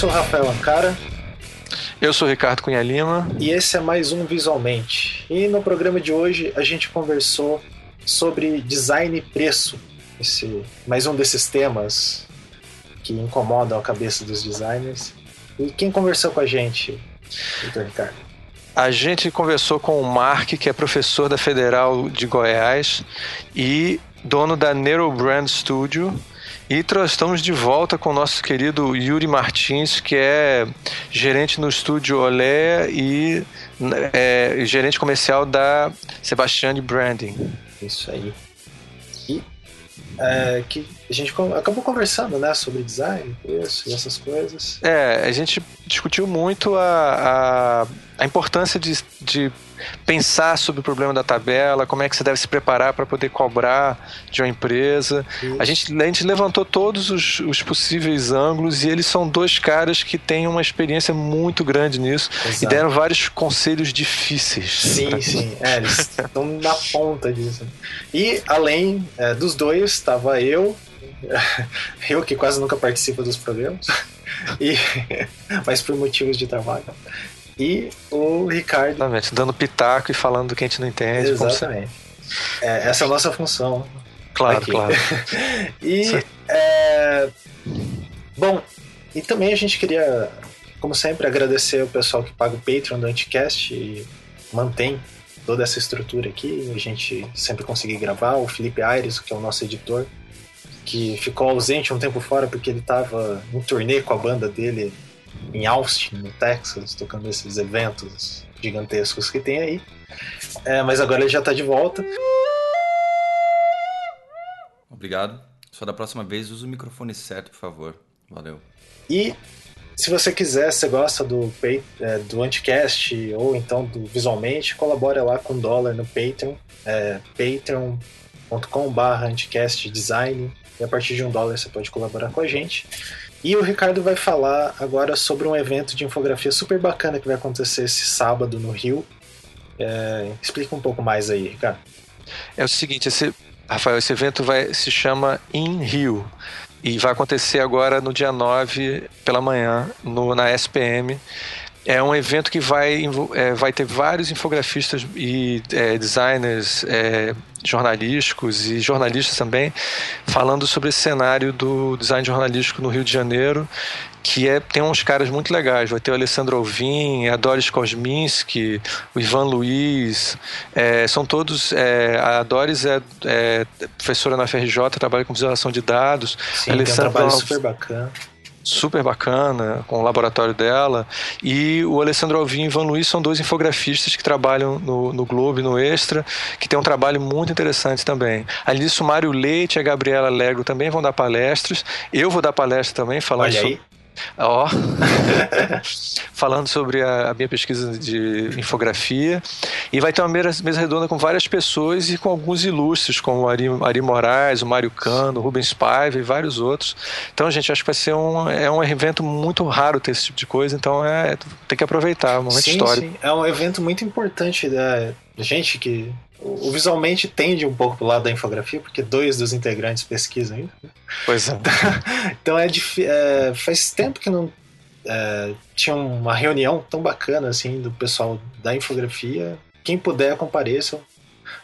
sou o Rafael Ancara. Eu sou o Ricardo Cunha Lima. E esse é mais um Visualmente. E no programa de hoje a gente conversou sobre design e preço. Esse, mais um desses temas que incomodam a cabeça dos designers. E quem conversou com a gente, Vitor Ricardo? A gente conversou com o Mark, que é professor da Federal de Goiás e dono da Neurobrand Studio, e estamos de volta com o nosso querido Yuri Martins, que é gerente no estúdio Olé e é, gerente comercial da Sebastiani Branding. Isso aí. E é, que a gente acabou conversando né, sobre design, preço e essas coisas. É, a gente discutiu muito a, a, a importância de, de pensar sobre o problema da tabela, como é que você deve se preparar para poder cobrar de uma empresa. A gente, a gente levantou todos os, os, possíveis ângulos e eles são dois caras que têm uma experiência muito grande nisso Exato. e deram vários conselhos difíceis. Sim, sim. É, eles estão na ponta disso. E além é, dos dois, estava eu, eu que quase nunca participo dos programas, e, mas por motivos de trabalho e o Ricardo. Exatamente, dando pitaco e falando do que a gente não entende. Exatamente. É, essa é a nossa função. Claro, aqui. claro. e. É, bom, e também a gente queria, como sempre, agradecer o pessoal que paga o Patreon do Anticast e mantém toda essa estrutura aqui. A gente sempre conseguir gravar. O Felipe Aires, que é o nosso editor, que ficou ausente um tempo fora porque ele estava em turnê com a banda dele em Austin, no Texas, tocando esses eventos gigantescos que tem aí. É, mas agora ele já está de volta. Obrigado. Só da próxima vez use o microfone certo, por favor. Valeu. E se você quiser, se gosta do, é, do Anticast ou então do Visualmente, colabore lá com dólar no Patreon. É, patreon.com.br anticastdesign. E a partir de um dólar você pode colaborar com a gente. E o Ricardo vai falar agora sobre um evento de infografia super bacana que vai acontecer esse sábado no Rio. É, explica um pouco mais aí, Ricardo. É o seguinte, esse, Rafael, esse evento vai, se chama In Rio e vai acontecer agora no dia 9 pela manhã no, na SPM. É um evento que vai, é, vai ter vários infografistas e é, designers é, jornalísticos e jornalistas também falando sobre esse cenário do design jornalístico no Rio de Janeiro que é, tem uns caras muito legais. Vai ter o Alessandro Alvim, a Doris Kosminski, o Ivan Luiz. É, são todos. É, a Doris é, é, professora na FRJ, trabalha com visualização de dados. Sim, Alessandro tem um trabalho super bacana super bacana com o laboratório dela. E o Alessandro Alvim e Ivan Luiz são dois infografistas que trabalham no, no Globo e no Extra, que tem um trabalho muito interessante também. Além disso, o Mário Leite e a Gabriela Alegro também vão dar palestras. Eu vou dar palestra também, falando sobre, Ó, falando sobre a, a, minha pesquisa de infografia. E vai ter uma mesa, mesa, redonda com várias pessoas e com alguns ilustres, como o Ari, Ari Moraes, o Mário Cano, o Rubens Paiva e vários outros. Então, gente, acho que vai ser um, é um evento muito raro ter esse tipo de coisa, então é, tem que aproveitar, é um momento sim, histórico. Sim. É um evento muito importante da gente que o visualmente tende um pouco pro lado da infografia, porque dois dos integrantes pesquisam ainda. Pois é. então é, é faz tempo que não é, tinha uma reunião tão bacana assim do pessoal da infografia. Quem puder compareça.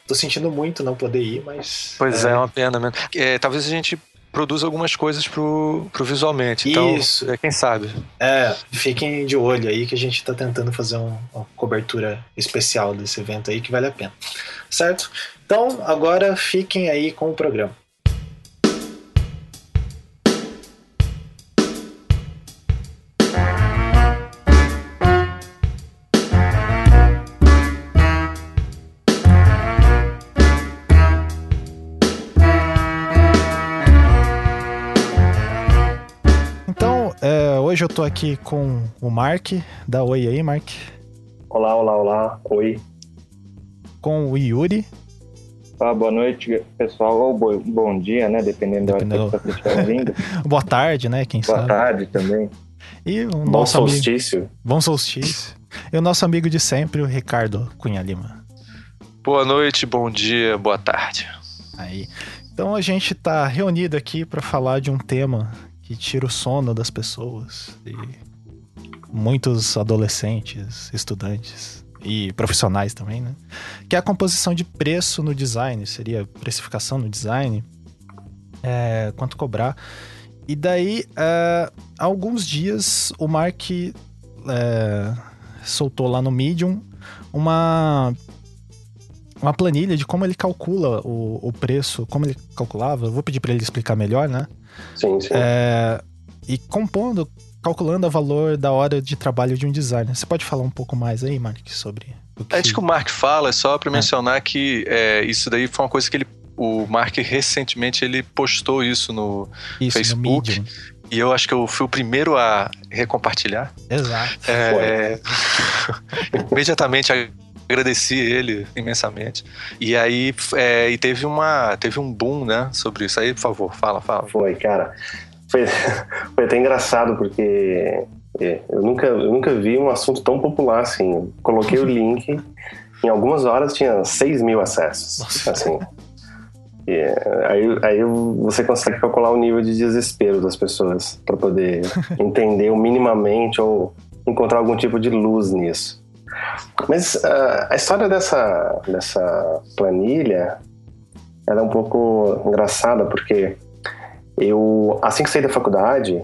Tô sentindo muito não poder ir, mas. Pois é, é uma pena mesmo. É, talvez a gente produz algumas coisas pro, pro visualmente. Então, Isso. É, quem sabe. É, fiquem de olho aí que a gente está tentando fazer um, uma cobertura especial desse evento aí que vale a pena. Certo? Então, agora fiquem aí com o programa. Hoje eu tô aqui com o Mark. Dá oi aí, Mark. Olá, olá, olá. Oi. Com o Yuri. Ah, boa noite, pessoal. Ou bo bom dia, né? Dependendo, Dependendo... da hora que você estiver ouvindo. boa tarde, né? Quem boa sabe. Boa tarde também. E o bom nosso solstício. Amigo... Bom solstício. e o nosso amigo de sempre, o Ricardo Cunha Lima. Boa noite, bom dia, boa tarde. Aí. Então a gente tá reunido aqui para falar de um tema que tira o sono das pessoas e muitos adolescentes, estudantes e profissionais também, né? Que é a composição de preço no design, seria precificação no design, é, quanto cobrar. E daí, é, há alguns dias, o Mark é, soltou lá no Medium uma uma planilha de como ele calcula o, o preço, como ele calculava. Eu vou pedir para ele explicar melhor, né? Sim, sim. É, e compondo, calculando o valor da hora de trabalho de um designer. Você pode falar um pouco mais aí, Mark, sobre o que... É isso que o Mark fala, é só para é. mencionar que é, isso daí foi uma coisa que ele o Mark recentemente ele postou isso no isso, Facebook. No e eu acho que eu fui o primeiro a recompartilhar. Exato. É, imediatamente agradeci ele imensamente. E aí é, e teve uma teve um boom, né, sobre isso. Aí, por favor, fala, fala. Foi, cara. Foi, foi até engraçado porque é, eu nunca, eu nunca vi um assunto tão popular assim. Coloquei o link, em algumas horas tinha 6 mil acessos. Nossa. Assim. E, aí, aí você consegue calcular o nível de desespero das pessoas para poder entender minimamente ou encontrar algum tipo de luz nisso. Mas uh, a história dessa, dessa planilha ela é um pouco engraçada porque eu, assim que saí da faculdade,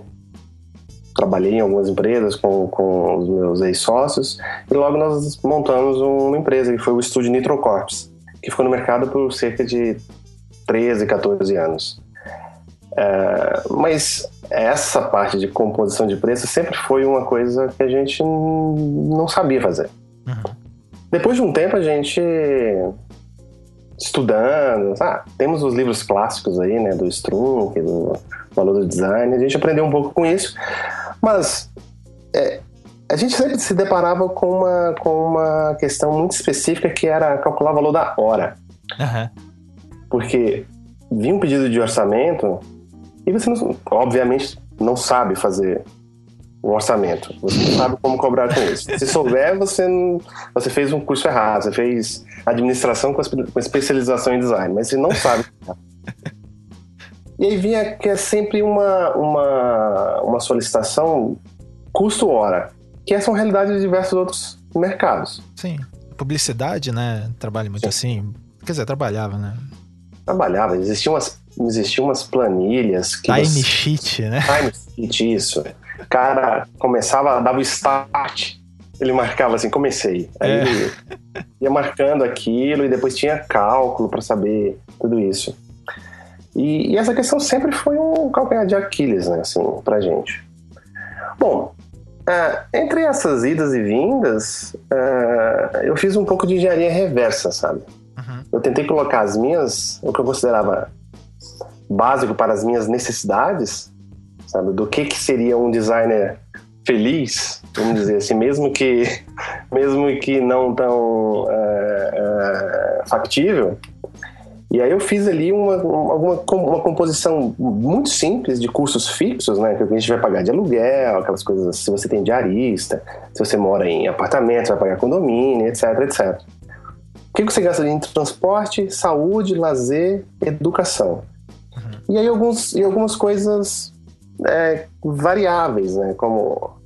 trabalhei em algumas empresas com, com os meus ex-sócios e logo nós montamos uma empresa que foi o estúdio Nitrocorps, que ficou no mercado por cerca de 13, 14 anos. É, mas essa parte de composição de preço sempre foi uma coisa que a gente não sabia fazer. Uhum. Depois de um tempo, a gente estudando, ah, temos os livros clássicos aí, né, do Strunk, do Valor do Design, a gente aprendeu um pouco com isso, mas é, a gente sempre se deparava com uma, com uma questão muito específica que era calcular o valor da hora. Uhum. Porque vinha um pedido de orçamento e você, não, obviamente, não sabe fazer um orçamento. Você não sabe como cobrar com isso. Se souber, você, você fez um curso errado. Você fez administração com especialização em design, mas você não sabe. e aí vinha que é sempre uma, uma, uma solicitação custo-hora, que essa é uma realidade de diversos outros mercados. Sim. Publicidade, né? Trabalha muito Sim. assim. Quer dizer, trabalhava, né? Trabalhava. Existiam umas, existiam umas planilhas. Que Time você... sheet, né? Time sheet, isso cara começava, dava o start, ele marcava assim, comecei. Aí é. ele ia marcando aquilo e depois tinha cálculo para saber tudo isso. E, e, essa questão sempre foi um calcanhar de Aquiles, né, assim, pra gente. Bom, uh, entre essas idas e vindas, uh, eu fiz um pouco de engenharia reversa, sabe? Uhum. Eu tentei colocar as minhas, o que eu considerava básico para as minhas necessidades, sabe? Do que, que seria um designer feliz, vamos dizer assim, mesmo que, mesmo que não tão é, é, factível. E aí eu fiz ali uma, uma, uma composição muito simples de cursos fixos, né? Que a gente vai pagar de aluguel, aquelas coisas, se você tem diarista, se você mora em apartamento, vai pagar condomínio, etc, etc. O que você gasta de transporte, saúde, lazer, educação. Uhum. E aí alguns, e algumas coisas é, variáveis, né? Como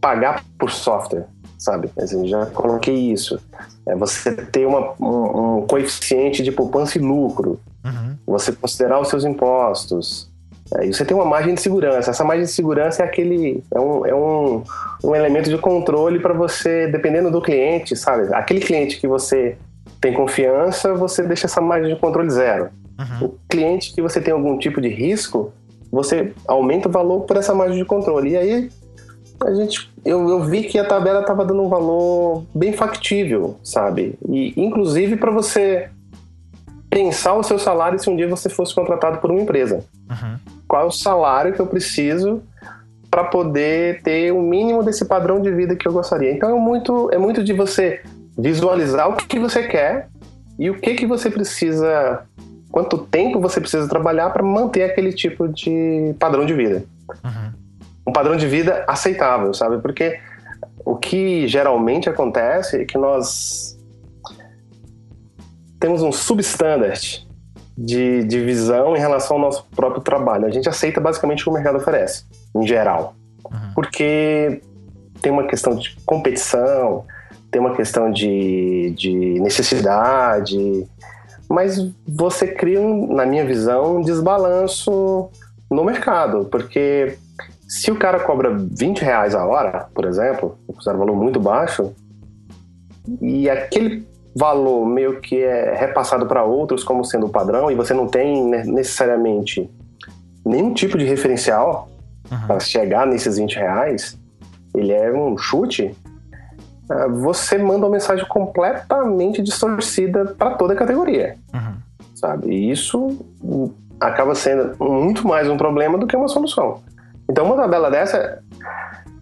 pagar por software, sabe? Assim, já coloquei isso. É você ter uma, um, um, coeficiente de poupança e lucro. Uhum. Você considerar os seus impostos. É, e você tem uma margem de segurança. Essa margem de segurança é aquele é um, é um, um elemento de controle para você, dependendo do cliente, sabe? Aquele cliente que você tem confiança, você deixa essa margem de controle zero. Uhum. O cliente que você tem algum tipo de risco, você aumenta o valor por essa margem de controle. E aí a gente, eu, eu vi que a tabela estava dando um valor bem factível, sabe? E inclusive para você pensar o seu salário se um dia você fosse contratado por uma empresa. Uhum. Qual é o salário que eu preciso para poder ter o mínimo desse padrão de vida que eu gostaria? Então é muito, é muito de você visualizar o que você quer e o que que você precisa quanto tempo você precisa trabalhar para manter aquele tipo de padrão de vida. Uhum. Um padrão de vida aceitável, sabe? Porque o que geralmente acontece é que nós temos um substandard de, de visão em relação ao nosso próprio trabalho. A gente aceita basicamente o que o mercado oferece, em geral. Uhum. Porque tem uma questão de competição, tem uma questão de, de necessidade, mas você cria, um, na minha visão, um desbalanço no mercado, porque se o cara cobra 20 reais a hora, por exemplo, um valor muito baixo, e aquele valor meio que é repassado para outros como sendo o padrão, e você não tem necessariamente nenhum tipo de referencial uhum. para chegar nesses 20 reais, ele é um chute, você manda uma mensagem completamente distorcida para toda a categoria. Uhum. Sabe? E isso acaba sendo muito mais um problema do que uma solução. Então, uma tabela dessa,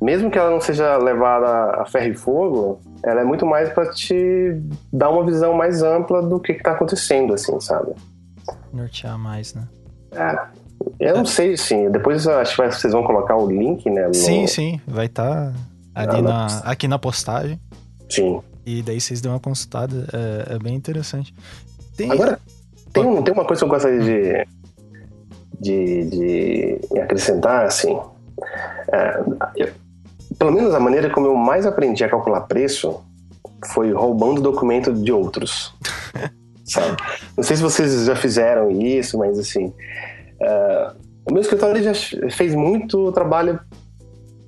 mesmo que ela não seja levada a ferro e fogo, ela é muito mais para te dar uma visão mais ampla do que está acontecendo, assim, sabe? Nortear mais, né? É. Eu não sei, sim. Depois acho que vocês vão colocar o link, né? No... Sim, sim. Vai estar. Tá ali na, aqui na postagem. Sim. E daí vocês dão uma consultada, é, é bem interessante. Tem... Agora, tem, um, tem uma coisa que eu gostaria de, de, de acrescentar, assim. É, eu, pelo menos a maneira como eu mais aprendi a calcular preço foi roubando documento de outros. sabe? Não sei se vocês já fizeram isso, mas assim. Uh, o meu escritório já fez muito trabalho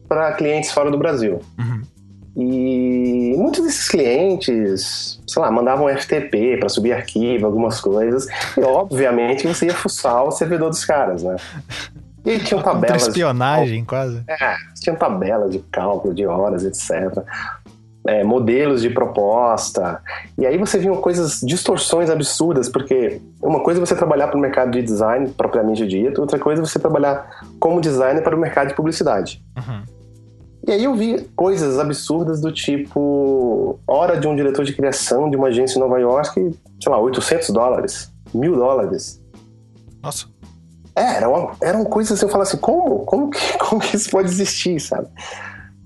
para clientes fora do Brasil. Uhum. E muitos desses clientes, sei lá, mandavam FTP para subir arquivo, algumas coisas. E obviamente você ia fuçar o servidor dos caras, né? E tinham tabelas. De espionagem, de... quase. É, tinham tabelas de cálculo de horas, etc. É, modelos de proposta. E aí você viu coisas, distorções absurdas, porque uma coisa é você trabalhar para o mercado de design propriamente dito, outra coisa é você trabalhar como designer para o mercado de publicidade. Uhum. E aí eu vi coisas absurdas do tipo hora de um diretor de criação de uma agência em Nova York, sei lá, 800 dólares, mil dólares. Nossa. É, era uma, eram coisas assim, eu falo assim, como, como, que, como que isso pode existir, sabe?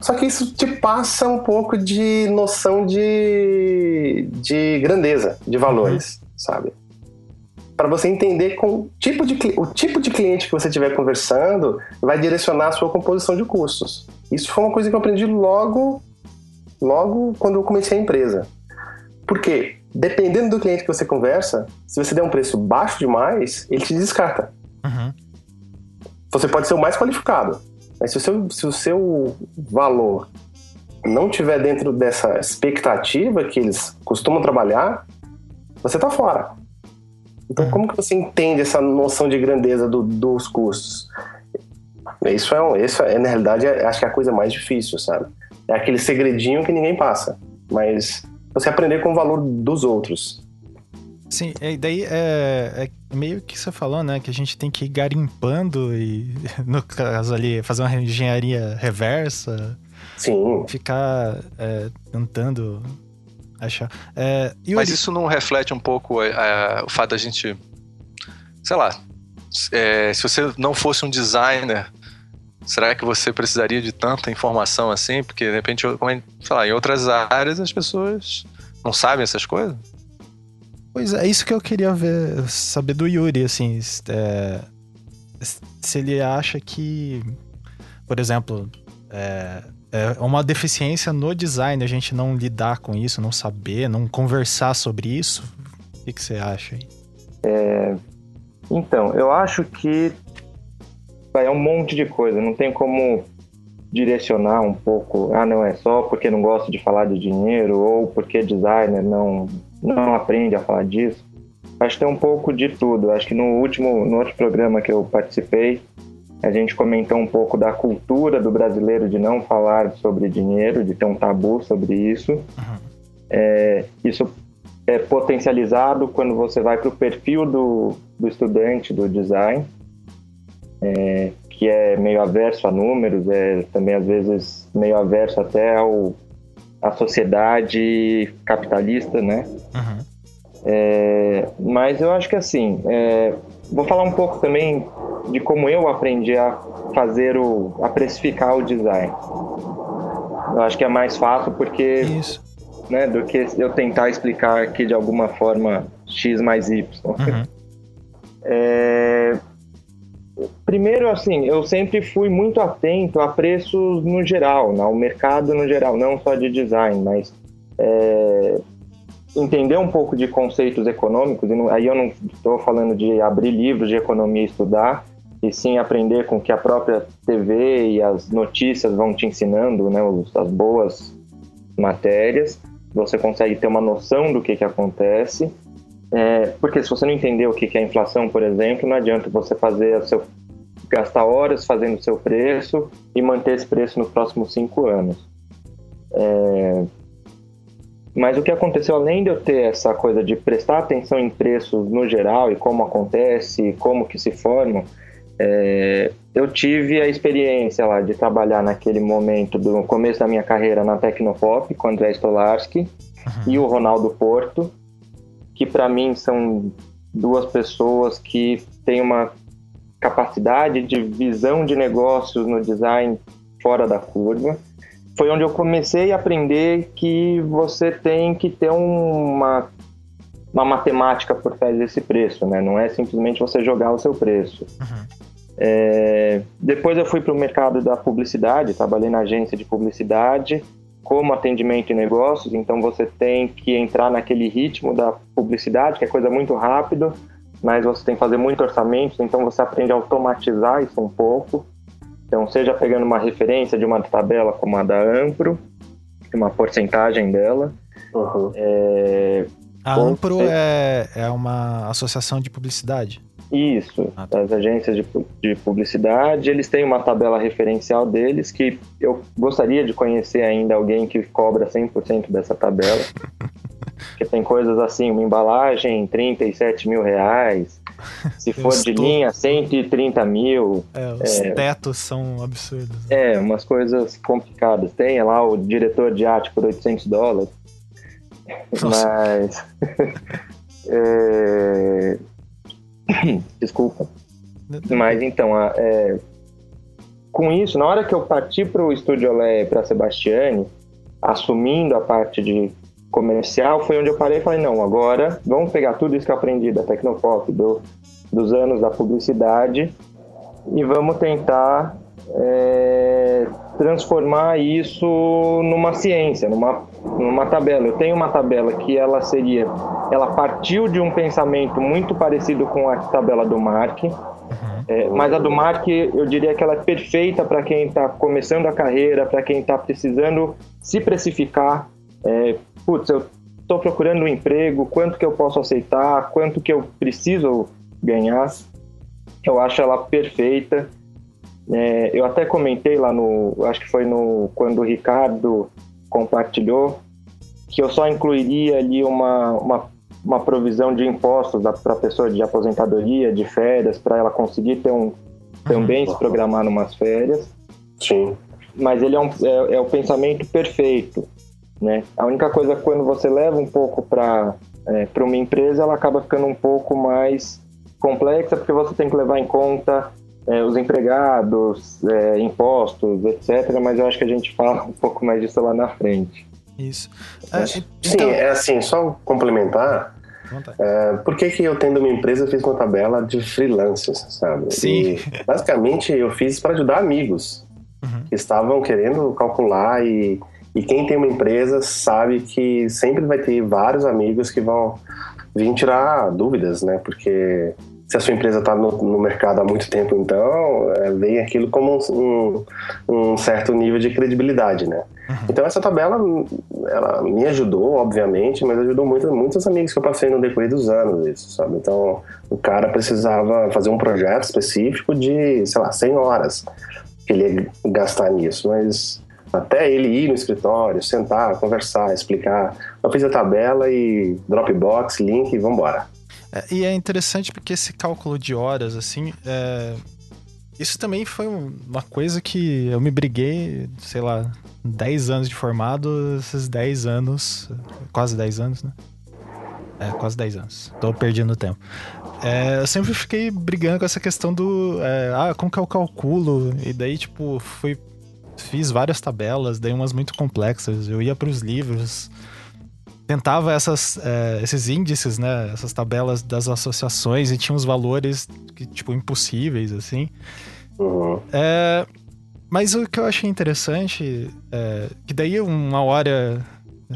Só que isso te passa um pouco de noção de, de grandeza, de valores, uhum. sabe? para você entender com o tipo, de, o tipo de cliente que você estiver conversando vai direcionar a sua composição de custos. Isso foi uma coisa que eu aprendi logo, logo quando eu comecei a empresa. Porque dependendo do cliente que você conversa, se você der um preço baixo demais, ele te descarta. Uhum. Você pode ser o mais qualificado, mas se o seu, se o seu valor não tiver dentro dessa expectativa que eles costumam trabalhar, você está fora. Então, como que você entende essa noção de grandeza do, dos custos? Isso é, isso é, na realidade, é, acho que é a coisa mais difícil, sabe? É aquele segredinho que ninguém passa, mas você aprender com o valor dos outros. Sim, e daí é, é, meio que você falou, né? Que a gente tem que ir garimpando e, no caso ali, fazer uma engenharia reversa. Sim. Ficar é, tentando achar. É, Mas isso não reflete um pouco é, é, o fato da gente, sei lá, é, se você não fosse um designer, será que você precisaria de tanta informação assim? Porque de repente, sei lá, em outras áreas as pessoas não sabem essas coisas. Pois é, é isso que eu queria ver, saber do Yuri, assim, é, se ele acha que, por exemplo, é, é uma deficiência no design a gente não lidar com isso, não saber, não conversar sobre isso? O que, que você acha aí? É, então, eu acho que é um monte de coisa, não tem como direcionar um pouco, ah, não é só porque não gosto de falar de dinheiro ou porque designer não, não aprende a falar disso. Acho que tem um pouco de tudo. Acho que no último, no outro programa que eu participei, a gente comentou um pouco da cultura do brasileiro de não falar sobre dinheiro, de ter um tabu sobre isso. Uhum. É, isso é potencializado quando você vai para o perfil do, do estudante do design, é, que é meio averso a números, é também às vezes meio averso até ao, à sociedade capitalista, né? Uhum. É, mas eu acho que assim, é, vou falar um pouco também de como eu aprendi a fazer o a precificar o design. Eu acho que é mais fácil porque Isso. né, do que eu tentar explicar aqui de alguma forma x mais y. Uhum. É... Primeiro, assim, eu sempre fui muito atento a preços no geral, ao mercado no geral, não só de design, mas é... entender um pouco de conceitos econômicos. E não... aí eu não estou falando de abrir livros de economia e estudar, e sim aprender com que a própria TV e as notícias vão te ensinando, né, as boas matérias. Você consegue ter uma noção do que, que acontece. É, porque se você não entender o que, é inflação, por exemplo, não adianta você fazer seu gastar horas fazendo o seu preço e manter esse preço nos próximos cinco anos. É, mas o que aconteceu, além de eu ter essa coisa de prestar atenção em preços no geral e como acontece, como que se formam, é, eu tive a experiência lá de trabalhar naquele momento do começo da minha carreira na Tecnopop com o André Stolarski uhum. e o Ronaldo Porto, que para mim são duas pessoas que têm uma capacidade de visão de negócios no design fora da curva. Foi onde eu comecei a aprender que você tem que ter uma, uma matemática por trás desse preço, né? Não é simplesmente você jogar o seu preço. Uhum. É, depois eu fui para o mercado da publicidade, trabalhei na agência de publicidade como atendimento e negócios, então você tem que entrar naquele ritmo da publicidade, que é coisa muito rápido, mas você tem que fazer muito orçamento, então você aprende a automatizar isso um pouco. Então, seja pegando uma referência de uma tabela como a da Ampro, uma porcentagem dela. Uhum. É, a Ampro é, é uma associação de publicidade? Isso, ah, tá. as agências de, de publicidade, eles têm uma tabela referencial deles que eu gostaria de conhecer ainda alguém que cobra 100% dessa tabela. Porque tem coisas assim, uma embalagem 37 mil reais, se for de linha 130 mil. É, os é, tetos são absurdos. Né? É, umas coisas complicadas. Tem lá o diretor de arte por 800 dólares. Nossa. Mas... é, Desculpa. Mas então, é, com isso, na hora que eu parti para o Estúdio Olé para Sebastiani, assumindo a parte de comercial, foi onde eu parei e falei, não, agora vamos pegar tudo isso que eu aprendi da Tecnopop, do, dos anos da publicidade e vamos tentar é, transformar isso numa ciência, numa, numa tabela. Eu tenho uma tabela que ela seria, ela partiu de um pensamento muito parecido com a tabela do Mark, uhum. é, mas a do Mark eu diria que ela é perfeita para quem está começando a carreira, para quem está precisando se precificar. É, putz, eu estou procurando um emprego, quanto que eu posso aceitar, quanto que eu preciso ganhar. Eu acho ela perfeita. É, eu até comentei lá no, acho que foi no quando o Ricardo compartilhou, que eu só incluiria ali uma, uma, uma provisão de impostos para a pessoa de aposentadoria, de férias, para ela conseguir ter um, também se programar numas férias. Sim. Mas ele é, um, é, é o pensamento perfeito. Né? A única coisa quando você leva um pouco para é, para uma empresa, ela acaba ficando um pouco mais complexa, porque você tem que levar em conta é, os empregados, é, impostos, etc. Mas eu acho que a gente fala um pouco mais disso lá na frente. Isso. É, Sim, então... é assim, só complementar. É, por que, que eu tendo uma empresa fiz uma tabela de freelancers, sabe? Sim. E, basicamente eu fiz para ajudar amigos uhum. que estavam querendo calcular e, e quem tem uma empresa sabe que sempre vai ter vários amigos que vão vir tirar dúvidas, né? Porque se a sua empresa está no, no, mercado há muito tempo, então é, vem aquilo como um, um, um, certo nível de credibilidade, né? Uhum. Então essa tabela, ela me ajudou, obviamente, mas ajudou muito, muitos amigos que eu passei no decorrer dos anos, isso, sabe? Então o cara precisava fazer um projeto específico de, sei lá, 100 horas que ele ia gastar nisso, mas até ele ir no escritório, sentar, conversar, explicar, eu fiz a tabela e Dropbox, link e vambora. É, e é interessante porque esse cálculo de horas, assim, é... isso também foi uma coisa que eu me briguei, sei lá, 10 anos de formado, esses 10 anos, quase 10 anos, né? É, quase 10 anos. Tô perdendo tempo. É, eu sempre fiquei brigando com essa questão do. É, ah, como que eu calculo? E daí, tipo, fui. Fiz várias tabelas, dei umas muito complexas. Eu ia para os livros, tentava essas, é, esses índices, né? Essas tabelas das associações e tinha uns valores que, tipo, impossíveis, assim. Uhum. É, mas o que eu achei interessante é que daí uma hora,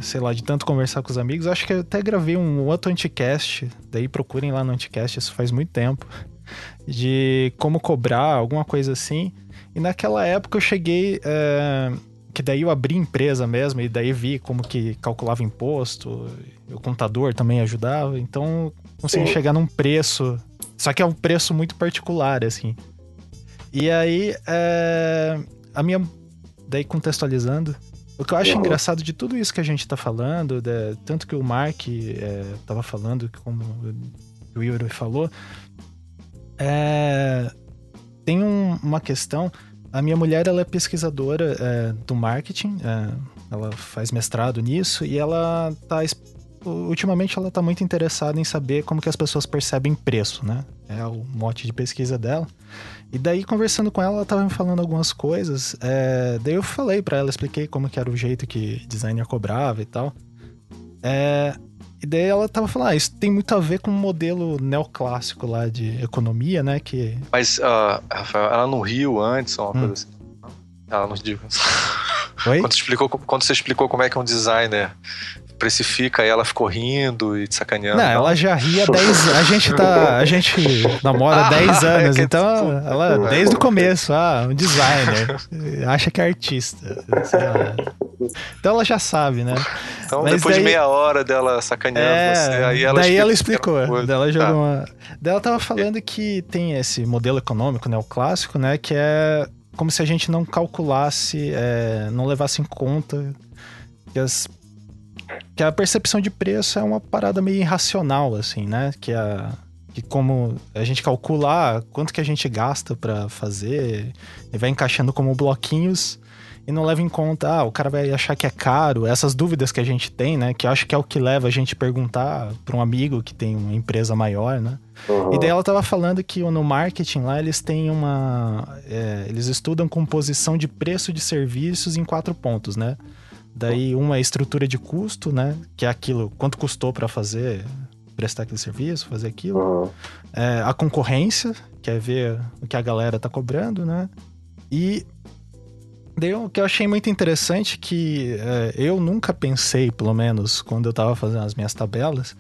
sei lá, de tanto conversar com os amigos, acho que eu até gravei um outro anticast, daí procurem lá no anticast, isso faz muito tempo, de como cobrar, alguma coisa assim. E naquela época eu cheguei. É, que daí eu abri empresa mesmo, e daí vi como que calculava imposto, o contador também ajudava, então consegui Sim. chegar num preço. Só que é um preço muito particular, assim. E aí, é, a minha. Daí contextualizando, o que eu acho Uhum. engraçado de tudo isso que a gente tá falando, de- tanto que o Mark é, tava falando, como o Yuri falou, é, tem um- uma questão. A minha mulher ela é pesquisadora é, do marketing, é, ela faz mestrado nisso e ela tá ultimamente ela tá muito interessada em saber como que as pessoas percebem preço, né? É o mote de pesquisa dela. E daí conversando com ela, ela tava me falando algumas coisas. é, daí eu falei pra ela, expliquei como que era o jeito que designer cobrava e tal. É, e daí ela tava falando, ah, isso tem muito a ver com o modelo neoclássico lá de economia, né? Que Mas, ah, Rafael, ela não riu antes ou uma Hum. coisa assim? Ela não digo. Oi? Quando, você explicou, quando você explicou como é que um designer precifica, aí ela ficou rindo e te sacaneando. Não, ela já ria 10 A gente tá. A gente namora Ah, 10 é anos, que- então ela, desde o começo, ah, um designer. Acha que é artista. Então ela já sabe, né? Então, Mas depois daí- de meia hora dela sacaneando É, você, aí ela daí ela explicou. outra coisa. Daí ela jogou Tá. uma. Daí ela tava falando que tem esse modelo econômico neoclássico, né? Que é como se a gente não calculasse, é, não levasse em conta que, as, que a percepção de preço é uma parada meio irracional, assim, né? Que a. Que como a gente calcula ah, quanto que a gente gasta pra fazer e vai encaixando como bloquinhos e não leva em conta, ah, o cara vai achar que é caro, essas dúvidas que a gente tem, né? Que eu acho que é o que leva a gente perguntar para um amigo que tem uma empresa maior, né? Uhum. E daí ela tava falando que no marketing lá eles têm uma. é, eles estudam composição de preço de serviços em quatro pontos, né? Daí uma é estrutura de custo, né? Que é aquilo, quanto custou para fazer, prestar aquele serviço, fazer aquilo. Uhum. É, a concorrência, que é ver o que a galera tá cobrando, né? E daí o que eu achei muito interessante que é, eu nunca pensei, pelo menos quando eu tava fazendo as minhas tabelas,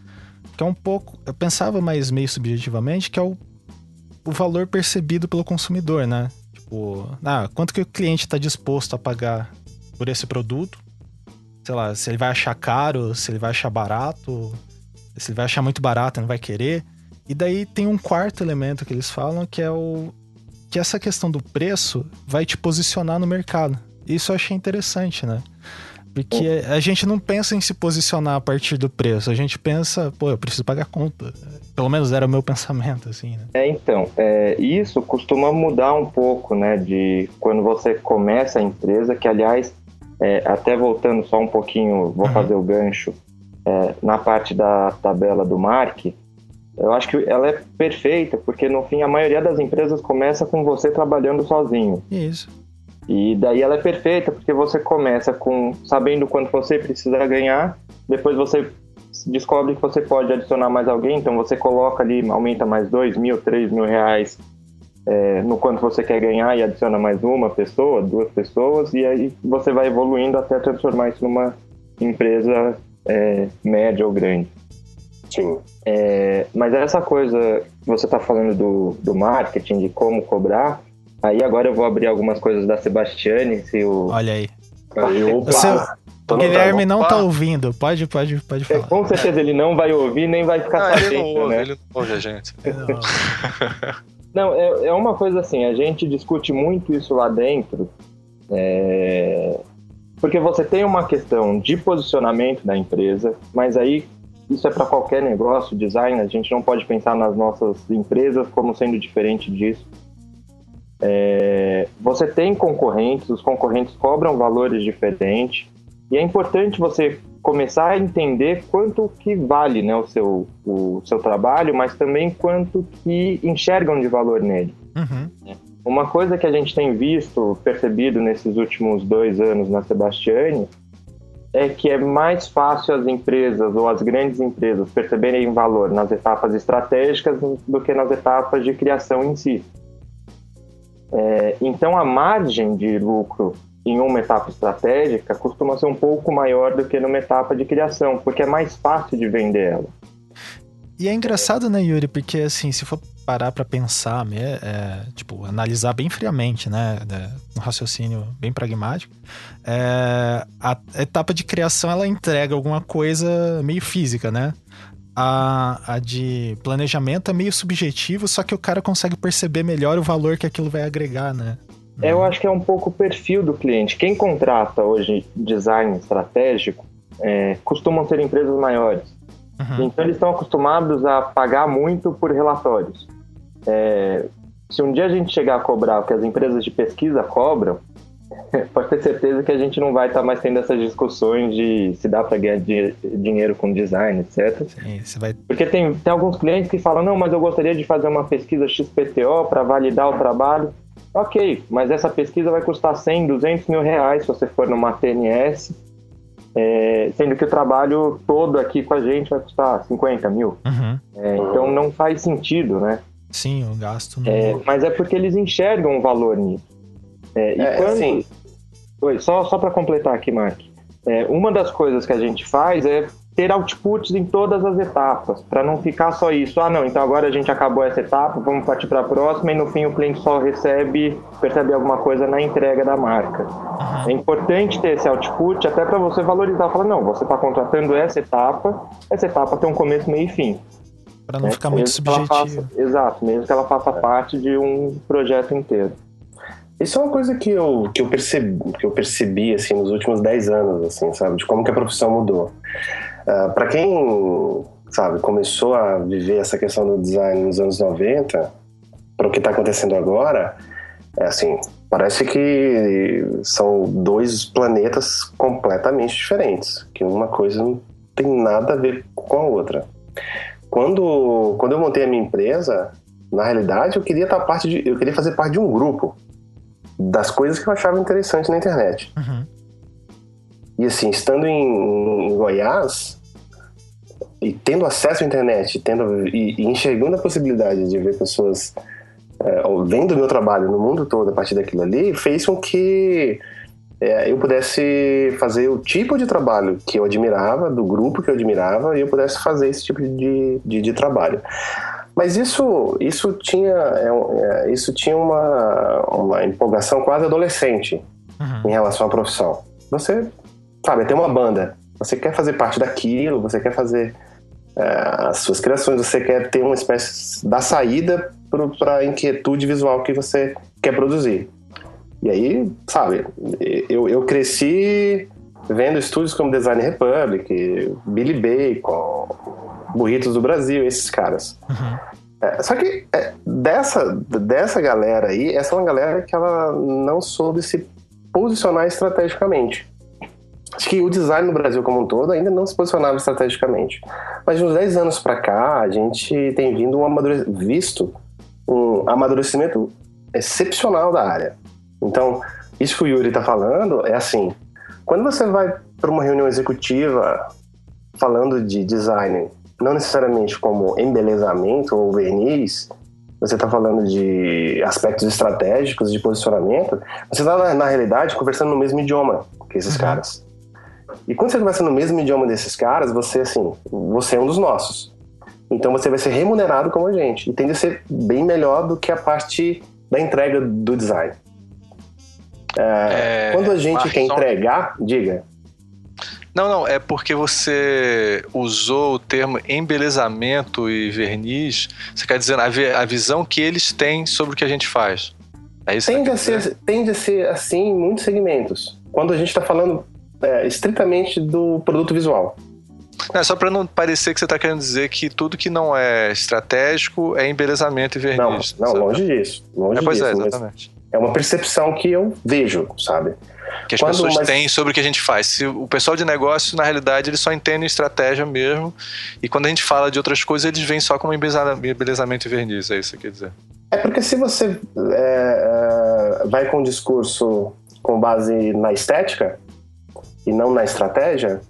que é um pouco. Eu pensava mais meio subjetivamente, que é o, o valor percebido pelo consumidor, né? Tipo, ah, quanto que o cliente tá disposto a pagar por esse produto? Sei lá, se ele vai achar caro, se ele vai achar barato, se ele vai achar muito barato, não vai querer. E daí tem um quarto elemento que eles falam que é o que essa questão do preço vai te posicionar no mercado. Isso eu achei interessante, né? Porque a gente não pensa em se posicionar a partir do preço, a gente pensa, pô, eu preciso pagar conta. Pelo menos era o meu pensamento, assim, né? É, então, é, isso costuma mudar um pouco, né, de quando você começa a empresa, que aliás, é, até voltando só um pouquinho, vou Uhum. fazer o gancho, é, na parte da tabela do Mark, eu acho que ela é perfeita, porque no fim a maioria das empresas começa com você trabalhando sozinho. Isso. E daí ela é perfeita, porque você começa com sabendo quanto você precisa ganhar, depois você descobre que você pode adicionar mais alguém, então você coloca ali, aumenta mais dois mil, três mil reais é, no quanto você quer ganhar e adiciona mais uma pessoa, duas pessoas, e aí você vai evoluindo até transformar isso numa empresa é, média ou grande. Sim. É, mas essa coisa que você está falando do, do marketing, de como cobrar, aí agora eu vou abrir algumas coisas da Sebastiane, se o, Olha aí. Aí, opa, O seu- tô O. Guilherme não tá ouvindo. Pode, pode, pode É, falar. com certeza ele não vai ouvir nem vai ficar Ah, ele não sabendo, ouve, né? ele não ouve a gente. Não. Não, é, é uma coisa assim, a gente discute muito isso lá dentro, é, porque você tem uma questão de posicionamento da empresa, mas aí isso é para qualquer negócio, design, a gente não pode pensar nas nossas empresas como sendo diferente disso. É, você tem concorrentes, os concorrentes cobram valores diferentes, e é importante você começar a entender quanto que vale né, o, seu, o seu trabalho, mas também quanto que enxergam de valor nele. Uhum. Uma coisa que a gente tem visto, percebido nesses últimos dois anos na Sebastiane, é que é mais fácil as empresas ou as grandes empresas perceberem valor nas etapas estratégicas do que nas etapas de criação em si. É, então, a margem de lucro em uma etapa estratégica costuma ser um pouco maior do que numa etapa de criação, porque é mais fácil de vender ela. E é engraçado, né, Yuri? Porque, assim, se for parar para pensar, é, tipo, analisar bem friamente, né, um raciocínio bem pragmático, é, a etapa de criação ela entrega alguma coisa meio física, né? A, a de planejamento é meio subjetivo, só que o cara consegue perceber melhor o valor que aquilo vai agregar, né? É, eu acho que é um pouco o perfil do cliente. Quem contrata hoje design estratégico é, costumam ser empresas maiores. Uhum. Então eles estão acostumados a pagar muito por relatórios. É, se um dia a gente chegar a cobrar o que as empresas de pesquisa cobram, pode ter certeza que a gente não vai estar tá mais tendo essas discussões de se dá para ganhar dinheiro com design, etc. Sim, vai... Porque tem, tem alguns clientes que falam, não, mas eu gostaria de fazer uma pesquisa XPTO para validar o trabalho. Ok, mas essa pesquisa vai custar 100, 200 mil reais se você for numa TNS, é, sendo que o trabalho todo aqui com a gente vai custar 50 mil. Uhum. É, então não faz sentido, né? Sim, o gasto não... É, mas é porque eles enxergam um valor nisso. É, e é, quando... Assim... Oi, só, só para completar aqui, Mark. É, uma das coisas que a gente faz é ter outputs em todas as etapas, para não ficar só isso. Ah, não, então agora a gente acabou essa etapa, vamos partir para a próxima e no fim o cliente só recebe, percebe alguma coisa na entrega da marca. Uhum. É importante ter esse output até para você valorizar, falar, não, você está contratando essa etapa, essa etapa tem um começo, meio e fim. Para não né? ficar muito subjetivo. Faça, exato, mesmo que ela faça parte de um projeto inteiro. Isso é uma coisa que eu, que eu percebi, que eu percebi assim nos últimos 10 anos, assim, sabe, de como que a profissão mudou. Uh, ah, para quem, sabe, começou a viver essa questão do design nos anos 90, para o que está acontecendo agora, é assim, parece que são dois planetas completamente diferentes, que uma coisa não tem nada a ver com a outra. Quando, quando eu montei a minha empresa, na realidade eu queria estar parte de, eu queria fazer parte de um grupo das coisas que eu achava interessante na internet. Uhum. E assim, estando em, em Goiás, e tendo acesso à internet, tendo e, e enxergando a possibilidade de ver pessoas é, vendo o meu trabalho no mundo todo a partir daquilo ali, fez com que é, eu pudesse fazer o tipo de trabalho que eu admirava, do grupo que eu admirava, e eu pudesse fazer esse tipo de, de, de trabalho. Mas isso, isso tinha, é, é isso tinha uma, uma empolgação quase adolescente uhum. em relação à profissão. Você, sabe, tem uma banda, você quer fazer parte daquilo, você quer fazer é, as suas criações, você quer ter uma espécie da saída para a inquietude visual que você quer produzir. E aí, sabe, eu, eu cresci vendo estúdios como Design Republic, Billy Bacon, Burritos do Brasil, esses caras. Uhum. É, só que é, dessa, dessa galera aí, essa é uma galera que ela não soube se posicionar estrategicamente. Acho que o design no Brasil como um todo ainda não se posicionava estrategicamente. Mas uns 10 anos para cá, a gente tem vindo um visto um amadurecimento excepcional da área. Então, isso que o Yuri está falando é assim: quando você vai para uma reunião executiva falando de design, não necessariamente como embelezamento ou verniz, você está falando de aspectos estratégicos de posicionamento, você está, na realidade, conversando no mesmo idioma que esses uhum. caras. E quando você conversa no mesmo idioma desses caras, você, assim, você é um dos nossos. Então você vai ser remunerado como a gente. E tende a ser bem melhor do que a parte da entrega do design. É, é, quando a gente quer entregar, diga. Não, não, é porque você usou o termo embelezamento e verniz. Você quer dizer a, visão que eles têm sobre o que a gente faz. É isso tende, a ser, tende a ser assim em muitos segmentos. Quando a gente está falando é, estritamente do produto visual. Não, é só para não parecer que você está querendo dizer que tudo que não é estratégico é embelezamento e verniz. Não, não longe disso. Longe é, pois disso, é, exatamente. É uma percepção que eu vejo, sabe? Que as Quando, pessoas mas... têm sobre o que a gente faz. Se o pessoal de negócio, na realidade, eles só entendem estratégia mesmo. E quando a gente fala de outras coisas, eles vêm só como embelezamento e verniz. É isso que quer dizer. É porque se você é, é, vai com um discurso com base na estética, e não na estratégia,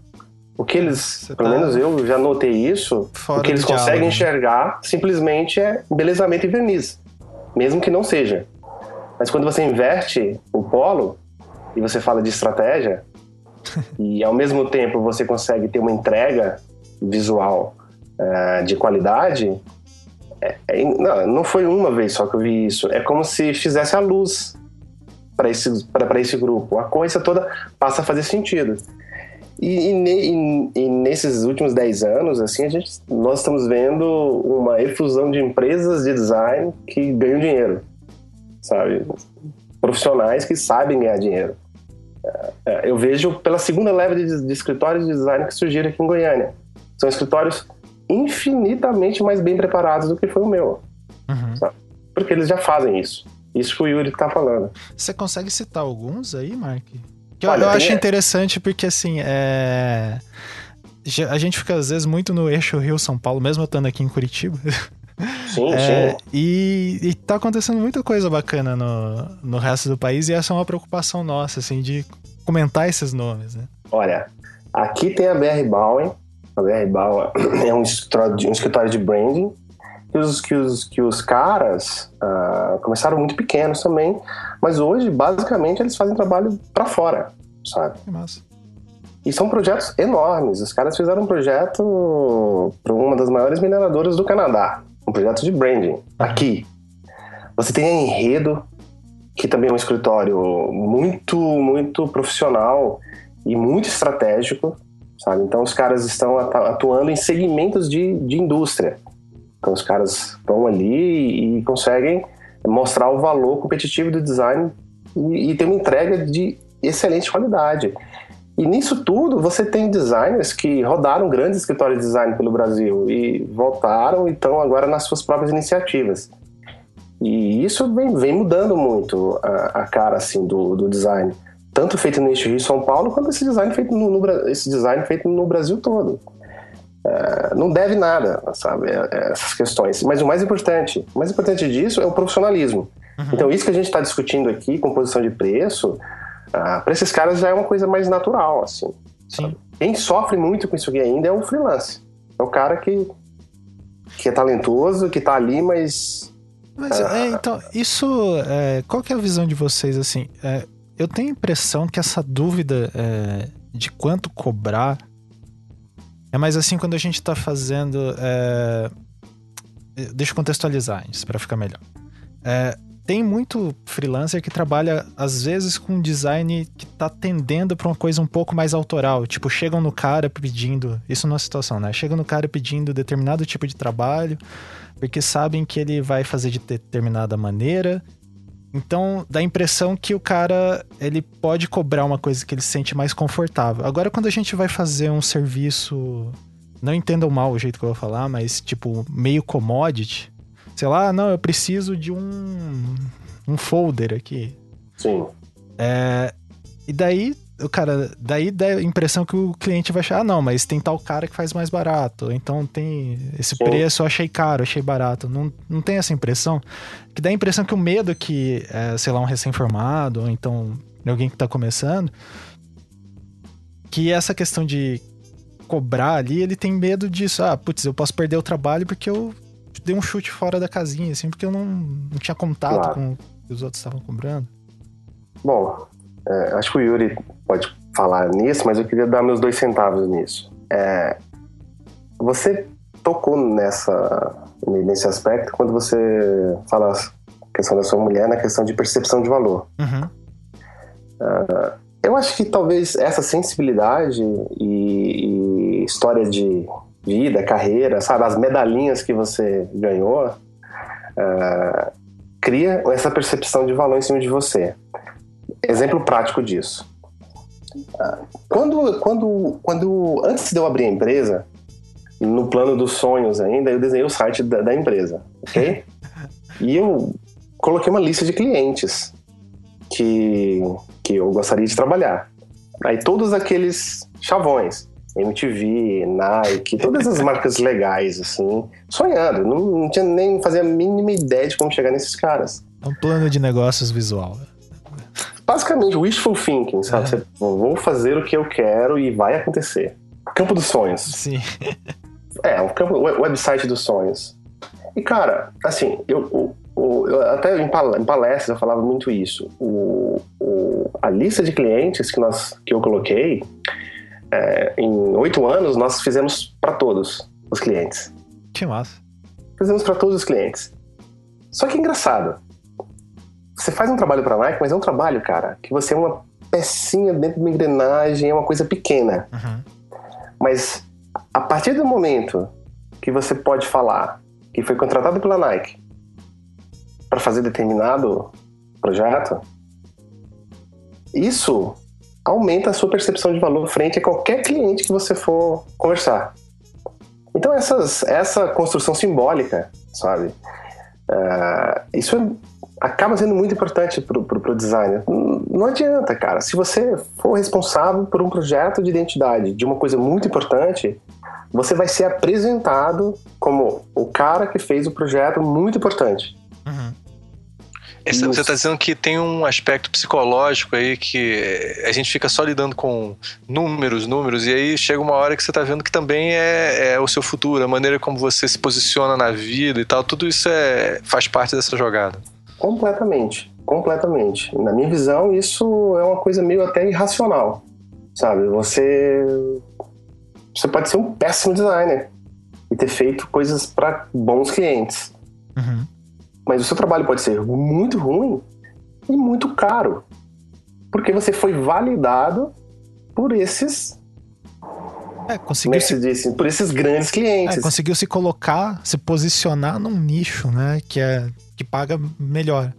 o que eles, Você pelo tá menos eu já notei isso, fora o que eles diálogo, conseguem né? enxergar simplesmente é embelezamento e verniz, mesmo que não seja. Mas quando você inverte o polo e você fala de estratégia e ao mesmo tempo você consegue ter uma entrega visual eh, de qualidade, é- é- não, não foi uma vez só que eu vi isso. É como se fizesse a luz para esse, pra- pra esse grupo. A coisa toda passa a fazer sentido. E, e- e nesses últimos 10 anos, assim, a gente, nós estamos vendo uma efusão de empresas de design que ganham dinheiro, sabe? Profissionais que sabem ganhar dinheiro. É, é, Eu vejo pela segunda leva de, de escritórios de design que surgiram aqui em Goiânia. São escritórios infinitamente mais bem preparados do que foi o meu, Uhum. porque eles já fazem isso. Isso que o Yuri está falando. Você consegue citar alguns aí, Mark? Que eu, Olha, eu acho interessante porque, assim, é... A gente fica, às vezes, muito no eixo Rio-São Paulo, mesmo eu estando aqui em Curitiba. Sim, É, sim. e, e tá acontecendo muita coisa bacana no, no resto do país e essa é uma preocupação nossa, assim, de comentar esses nomes, né? Olha, aqui tem a BR Bowen. A BR Bowen é um escritório de, um escritório de branding. Que os, que os, que os caras ah, começaram muito pequenos também, mas hoje, basicamente, eles fazem trabalho para fora, sabe? Que massa. E são projetos enormes. Os caras fizeram um projeto para uma das maiores mineradoras do Canadá. Um projeto de branding. Aqui. Você tem a Enredo, que também é um escritório muito, muito profissional e muito estratégico, sabe? Então os caras estão atu- atuando em segmentos de, de indústria. Então os caras vão ali e conseguem mostrar o valor competitivo do design e, e ter uma entrega de excelente qualidade. E nisso tudo, você tem designers que rodaram grandes escritórios de design pelo Brasil e voltaram e estão agora nas suas próprias iniciativas. E isso vem, vem mudando muito a, a cara assim do, do design, tanto feito no eixo Rio e São Paulo, quanto esse design feito no, no esse design feito no Brasil todo. É, não deve nada, sabe, é- é essas questões. Mas o mais importante, o mais importante disso é o profissionalismo. Então isso que a gente está discutindo aqui, composição de preço, para esses caras já é uma coisa mais natural, assim. Sim. Quem sofre muito com isso aqui ainda é o freelance. É o cara que, que é talentoso, que tá ali, mas Mas, é, então, isso. é, qual que é a visão de vocês, assim? É, eu tenho a impressão que essa dúvida é, de quanto cobrar é mais assim quando a gente tá fazendo. é, deixa eu contextualizar antes, pra ficar melhor. É, tem muito freelancer que trabalha, às vezes, com um design que tá tendendo pra uma coisa um pouco mais autoral. Tipo, chegam no cara pedindo. Isso numa situação, né? Chegam no cara pedindo determinado tipo de trabalho porque sabem que ele vai fazer de determinada maneira. Então, dá a impressão que o cara, ele pode cobrar uma coisa que ele se sente mais confortável. Agora, quando a gente vai fazer um serviço, não entendam mal o jeito que eu vou falar, mas tipo, meio commodity, sei lá, não, eu preciso de um, um folder aqui. sim. É, e daí, o cara, daí dá a impressão que o cliente vai achar, ah, não, mas tem tal cara que faz mais barato. Então tem esse Sim. preço, eu achei caro, achei barato. Não, não tem essa impressão? Que dá a impressão que o medo que, é, sei lá, um recém-formado, ou então alguém que tá começando, que essa questão de cobrar ali, ele tem medo disso. Ah, putz, eu posso perder o trabalho porque eu dei um chute fora da casinha, assim, porque eu não, não tinha contato Claro. com o que os outros estavam cobrando. Bom, é, acho que o Yuri pode falar nisso, mas eu queria dar meus dois centavos nisso. É, você tocou nessa, nesse aspecto quando você fala a questão da sua mulher na questão de percepção de valor. Uhum. Eu acho que talvez essa sensibilidade e, e história de vida, carreira, sabe, as medalhinhas que você ganhou, ah, cria essa percepção de valor em cima de você. Exemplo prático disso. Quando, quando, quando antes de eu abrir a empresa, no plano dos sonhos ainda, eu desenhei o site da, da empresa, ok? e eu coloquei uma lista de clientes que, que eu gostaria de trabalhar. Aí todos aqueles chavões, MTV, Nike, todas as marcas legais, assim, sonhando. Não, não tinha nem fazia a mínima ideia de como chegar nesses caras. É um plano de negócios visual. basicamente wishful thinking, sabe? É. Você, vou fazer o que eu quero e vai acontecer. Campo dos sonhos. Sim. É, um campo, we- website dos sonhos. E, cara, assim, eu, o- eu até em palestras eu falava muito isso. O, o- a lista de clientes que, nós, que eu coloquei, é, em oito anos, nós fizemos para todos os clientes. Que massa. Fizemos para todos os clientes. Só que é engraçado. Você faz um trabalho para a Nike, mas é um trabalho, cara, que você é uma pecinha dentro de uma engrenagem, é uma coisa pequena. Uhum. Mas a partir do momento que você pode falar que foi contratado pela Nike para fazer determinado projeto, isso aumenta a sua percepção de valor frente a qualquer cliente que você for conversar. Então essas, essa construção simbólica, sabe? Ah, isso é- acaba sendo muito importante pro, pro designer. Não adianta, cara. Se você for responsável por um projeto de identidade de uma coisa muito importante, você vai ser apresentado como o cara que fez o projeto muito importante. Uhum. Esse- Você está dizendo que tem um aspecto psicológico aí que a gente fica só lidando com números, números, e aí chega uma hora que você está vendo que também é, é o seu futuro, a maneira como você se posiciona na vida e tal, tudo isso é, faz parte dessa jogada. Completamente. Completamente. Na minha visão, isso é uma coisa meio até irracional. Sabe? Você. Você pode ser um péssimo designer e ter feito coisas para bons clientes. Uhum. Mas o seu trabalho pode ser muito ruim e muito caro. Porque você foi validado por esses, É, conseguiu se, se diz assim, por esses grandes clientes. é, conseguiu se colocar, se posicionar num nicho, né? Que, é, que paga melhor.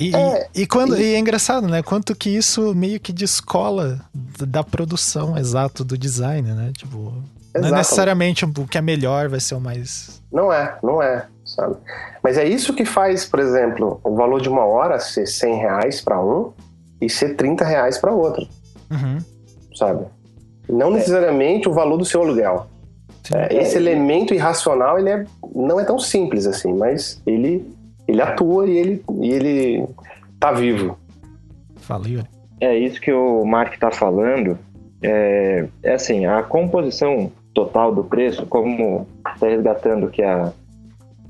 E, É, e, e quando, e- e é engraçado, né? Quanto que isso meio que descola da produção exato do design, né? Tipo, não é necessariamente o que é melhor vai ser o mais. Não é, não é, sabe? Mas é isso que faz, por exemplo, o valor de uma hora ser 100 reais para um e ser 30 reais para outro, Uhum. sabe? Não necessariamente o valor do seu aluguel. É, esse elemento irracional ele é, não é tão simples assim, mas ele, ele atua e ele, e ele tá vivo. Fala, Yuri. É isso que o Mark está falando. É, é assim, a composição total do preço, como está resgatando que a,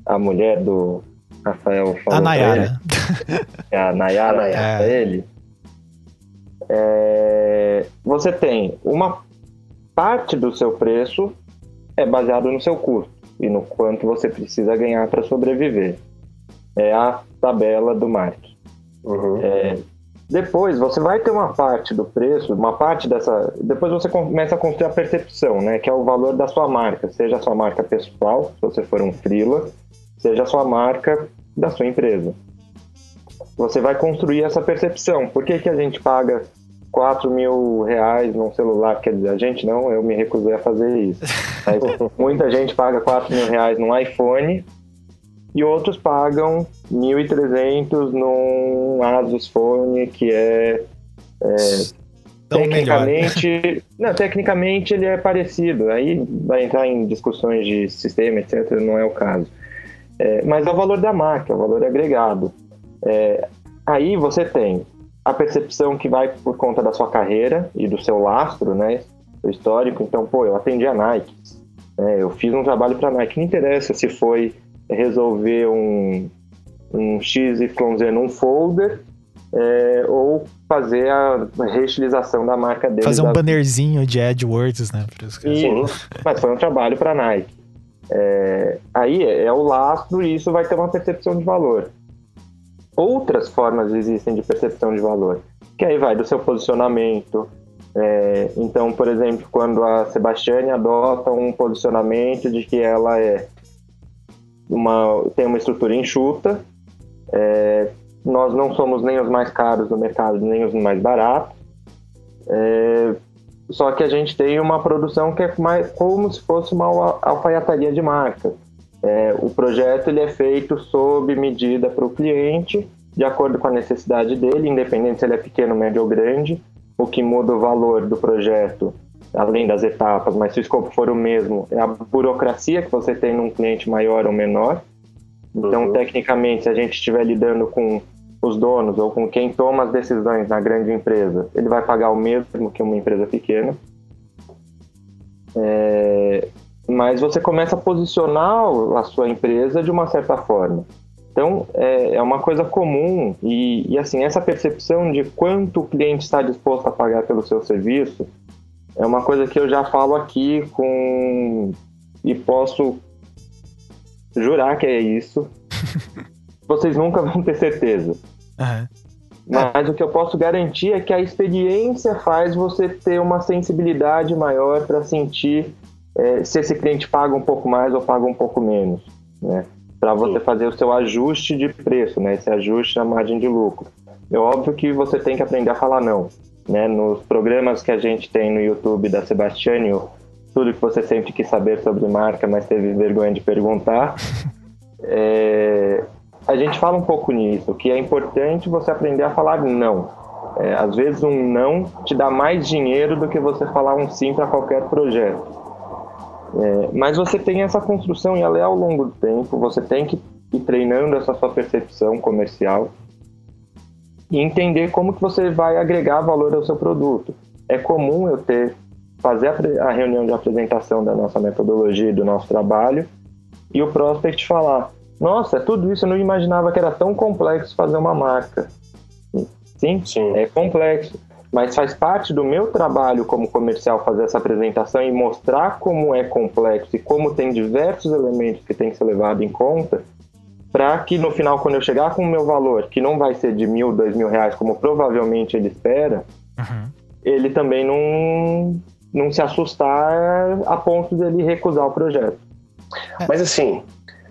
a mulher do Rafael falou. A pra ele, Nayara. a Nayara, A Nayara. pra ele. É, você tem uma parte do seu preço é baseado no seu custo e no quanto você precisa ganhar para sobreviver. É a tabela do Mark. Uhum. Depois você vai ter uma parte do preço, uma parte dessa. Depois você começa a construir a percepção, né? Que é o valor da sua marca, seja a sua marca pessoal, se você for um freela, seja a sua marca da sua empresa. Você vai construir essa percepção. Por que, que a gente paga 4 mil reais num celular? Quer dizer, a gente não, eu me recusei a fazer isso. Muita gente paga 4 mil reais num iPhone e outros pagam 1.300 num Asus Phone, que é Então, melhor. tecnicamente, não, tecnicamente ele é parecido. Aí vai entrar em discussões de sistema, etc. Não é o caso. É, mas é o valor da marca, é o valor agregado. É, aí você tem a percepção que vai por conta da sua carreira e do seu lastro, né? Histórico. Então, pô, eu atendi a Nike. né, eu fiz um trabalho para a Nike. Não interessa se foi resolver um, um XYZ num folder é, ou fazer a reutilização da marca dele. Fazer um da- bannerzinho de AdWords, né? Isso mas foi um trabalho para a Nike. É, aí é, o lastro e isso vai ter uma percepção de valor. Outras formas existem de percepção de valor, que aí vai do seu posicionamento. É, então, por exemplo, quando a Sebastiane adota um posicionamento de que ela é uma, tem uma estrutura enxuta, é, nós não somos nem os mais caros do mercado, nem os mais baratos. É, só que a gente tem uma produção que é mais como se fosse uma al- alfaiataria de marca. É, o projeto ele é feito sob medida para o cliente, de acordo com a necessidade dele, independente se ele é pequeno, médio ou grande. O que muda o valor do projeto, além das etapas, mas se o escopo for o mesmo, é a burocracia que você tem num cliente maior ou menor. Então, Uhum. tecnicamente, se a gente estiver lidando com os donos ou com quem toma as decisões na grande empresa, ele vai pagar o mesmo que uma empresa pequena. É, mas você começa a posicionar a sua empresa de uma certa forma. Então, é, é uma coisa comum e, e, assim, essa percepção de quanto o cliente está disposto a pagar pelo seu serviço é uma coisa que eu já falo aqui com... e posso jurar que é isso. Vocês nunca vão ter certeza. Uhum. Mas o que eu posso garantir é que a experiência faz você ter uma sensibilidade maior para sentir é, se esse cliente paga um pouco mais ou paga um pouco menos, né? para você fazer o seu ajuste de preço, né? Esse ajuste na margem de lucro. É óbvio que você tem que aprender a falar não, né? Nos programas que a gente tem no YouTube da Sebastiânio, tudo que você sempre quis saber sobre marca, mas teve vergonha de perguntar, é... a gente fala um pouco nisso, que é importante você aprender a falar não. É, às vezes um não te dá mais dinheiro do que você falar um sim para qualquer projeto. É, mas você tem essa construção e ela é ao longo do tempo, você tem que ir treinando essa sua percepção comercial e entender como que você vai agregar valor ao seu produto. É comum eu ter fazer a reunião de apresentação da nossa metodologia e do nosso trabalho e o prospect falar: "Nossa, é tudo isso eu não imaginava que era tão complexo fazer uma marca". Sim, Sim. é complexo mas faz parte do meu trabalho como comercial fazer essa apresentação e mostrar como é complexo e como tem diversos elementos que tem que ser levado em conta para que no final, quando eu chegar com o meu valor, que não vai ser de mil, dois mil reais, como provavelmente ele espera, uhum. ele também não, não se assustar a ponto dele recusar o projeto. É. Mas assim,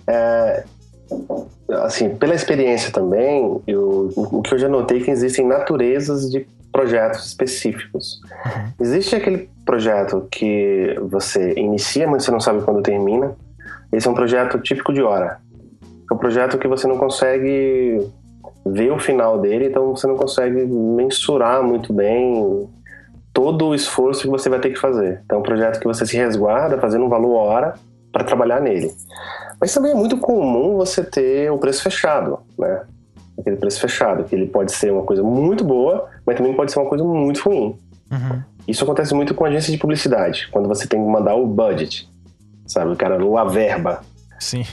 é, assim, pela experiência também, eu, o que eu já notei é que existem naturezas de projetos específicos. Uhum. Existe aquele projeto que você inicia, mas você não sabe quando termina. Esse é um projeto típico de hora. É um projeto que você não consegue ver o final dele, então você não consegue mensurar muito bem todo o esforço que você vai ter que fazer. Então é um projeto que você se resguarda fazendo um valor hora para trabalhar nele. Mas também é muito comum você ter o preço fechado, né? aquele preço fechado, que ele pode ser uma coisa muito boa, mas também pode ser uma coisa muito ruim. Uhum. Isso acontece muito com agência de publicidade, quando você tem que mandar o budget, sabe, o cara, a verba. Sim.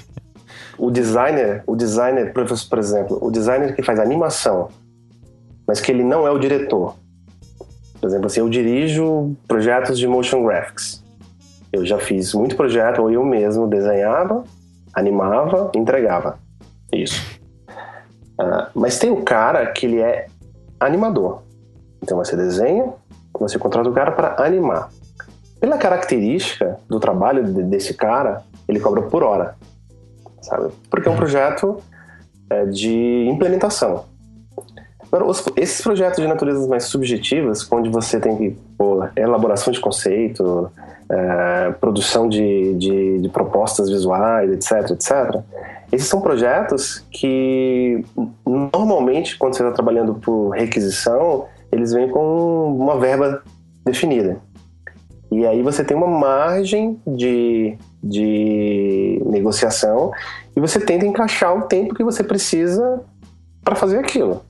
O designer, o designer, por exemplo, o designer que faz animação, mas que ele não é o diretor. Por exemplo, assim, eu dirijo projetos de motion graphics. Eu já fiz muito projeto, ou eu mesmo desenhava, animava, entregava. Isso. Uh, mas tem o cara que ele é animador. Então você desenha, você contrata o cara para animar. Pela característica do trabalho desse cara, ele cobra por hora, sabe? Porque é um projeto é, de implementação. Agora, os, esses projetos de naturezas mais subjetivas, onde você tem que pôr elaboração de conceito, é, produção de, de, de propostas visuais, etc, etc, esses são projetos que, normalmente, quando você está trabalhando por requisição, eles vêm com uma verba definida. E aí você tem uma margem de, de negociação e você tenta encaixar o tempo que você precisa para fazer aquilo.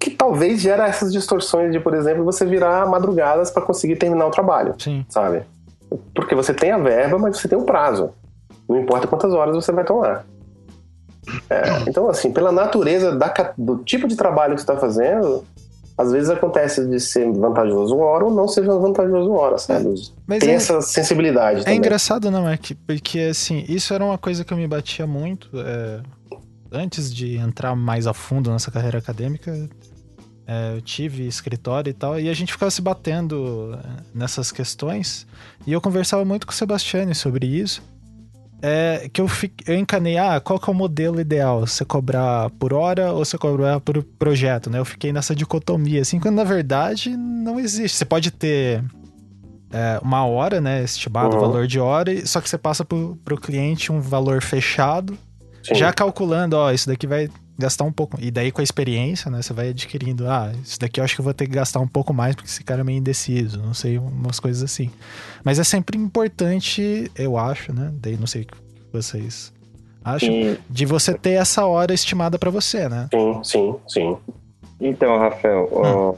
Que talvez gera essas distorções de, por exemplo, você virar madrugadas para conseguir terminar o trabalho. Sim. Sabe? Porque você tem a verba, mas você tem o um prazo. Não importa quantas horas você vai tomar. É, então, assim, pela natureza da, do tipo de trabalho que você está fazendo, às vezes acontece de ser vantajoso uma hora ou não ser vantajoso uma hora, sabe? Mas Tem é, essa sensibilidade. É também. engraçado, não, Mark? Porque, assim, isso era uma coisa que eu me batia muito. É, antes de entrar mais a fundo nessa carreira acadêmica, é, eu tive escritório e tal, e a gente ficava se batendo é, nessas questões. E eu conversava muito com o Sebastiane sobre isso é que eu, fiquei, eu encanei, ah, qual que é o modelo ideal? Você cobrar por hora ou você cobrar por projeto, né? Eu fiquei nessa dicotomia, assim, quando na verdade não existe. Você pode ter é, uma hora, né, estimado uhum. valor de hora, só que você passa pro, pro cliente um valor fechado, Sim. já calculando, ó, isso daqui vai gastar um pouco. E daí com a experiência, né, você vai adquirindo, ah, isso daqui eu acho que eu vou ter que gastar um pouco mais porque esse cara é meio indeciso, não sei, umas coisas assim. Mas é sempre importante, eu acho, né, daí não sei o que vocês Acho E- de você ter essa hora estimada pra você, né? Sim, sim, sim. Então, Rafael, ó,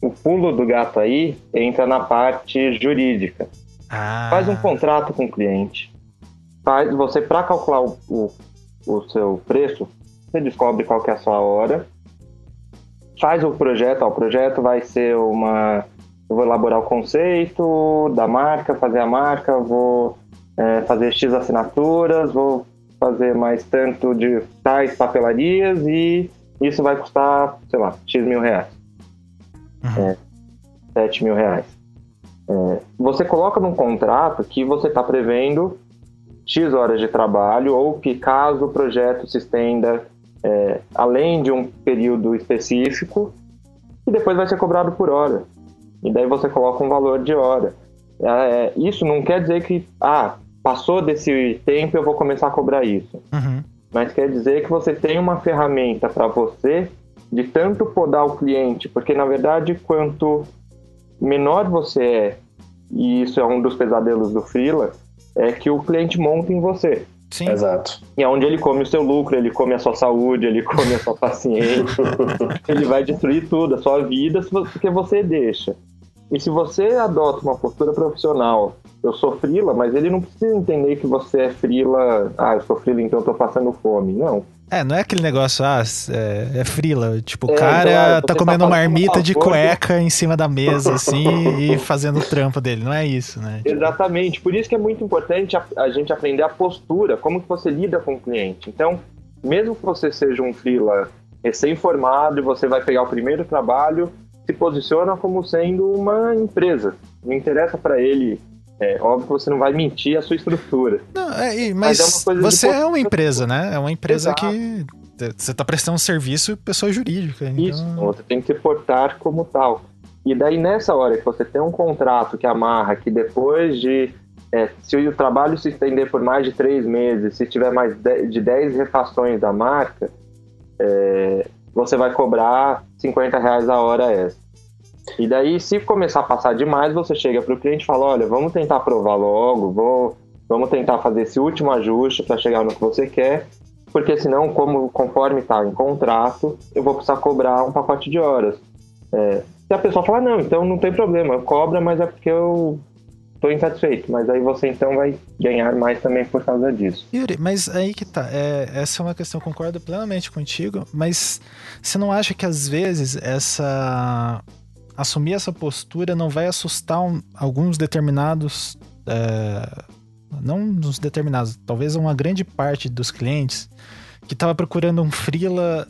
o pulo do gato aí entra na parte jurídica. Ah, Faz um contrato com o cliente. Faz, você, para calcular o, o, o seu preço, você descobre qual que é a sua hora. Faz o projeto. Ó, o projeto vai ser uma. Eu vou elaborar o conceito da marca, fazer a marca, vou é, fazer X assinaturas, vou fazer mais tanto de tais papelarias e isso vai custar, sei lá, X mil reais. Uhum. 7 mil reais. É, você coloca num contrato que você está prevendo X horas de trabalho ou que caso o projeto se estenda é, além de um período específico, e depois vai ser cobrado por hora. E daí você coloca um valor de hora. É, isso não quer dizer que, ah, passou desse tempo eu vou começar a cobrar isso Uhum. mas quer dizer que você tem uma ferramenta para você de tanto podar o cliente, porque na verdade quanto menor você é, e isso é um dos pesadelos do freela, é que o cliente monta em você. Sim. Exato. E é onde ele come o seu lucro, ele come a sua saúde, ele come a sua paciência, ele vai destruir tudo, a sua vida, porque você deixa. E se você adota uma postura profissional, eu sou frila, mas ele não precisa entender que você é frila, ah, eu sou frila, então eu tô passando fome. Não. É, não é aquele negócio, ah, é, é frila. Tipo, o É, cara claro, você tá tá comendo fazendo marmita de favor. cueca em cima da mesa, assim, e fazendo o trampo dele. Não é isso, né? Exatamente. Por isso que é muito importante a, a gente aprender a postura, como que você lida com o cliente. Então, mesmo que você seja um freela recém-formado e você vai pegar o primeiro trabalho, se posiciona como sendo uma empresa. Não interessa para ele, é óbvio que você não vai mentir a sua estrutura. Não, é, Mas mas, é você é uma empresa, né? É uma empresa Exato. que você tá prestando um serviço pessoa jurídica. Então... Isso, você tem que se portar como tal. E daí, nessa hora que você tem um contrato que amarra que depois de. é, se o trabalho se estender por mais de três meses, se tiver mais de, de 10 refações da marca, é, você vai cobrar 50 reais a hora extra. E daí, se começar a passar demais, você chega para o cliente e fala: olha, vamos tentar aprovar logo, vou, vamos tentar fazer esse último ajuste para chegar no que você quer, porque senão, como conforme está em contrato, eu vou precisar cobrar um pacote de horas. É, se a pessoa falar, não, então não tem problema, cobra, mas é porque eu estou insatisfeito. Mas aí você então vai ganhar mais também por causa disso. Yuri, mas aí que tá. É, essa é uma questão, concordo plenamente contigo, mas você não acha que às vezes essa. Assumir essa postura não vai assustar um- alguns determinados. é, não dos determinados, talvez uma grande parte dos clientes que estava procurando um freela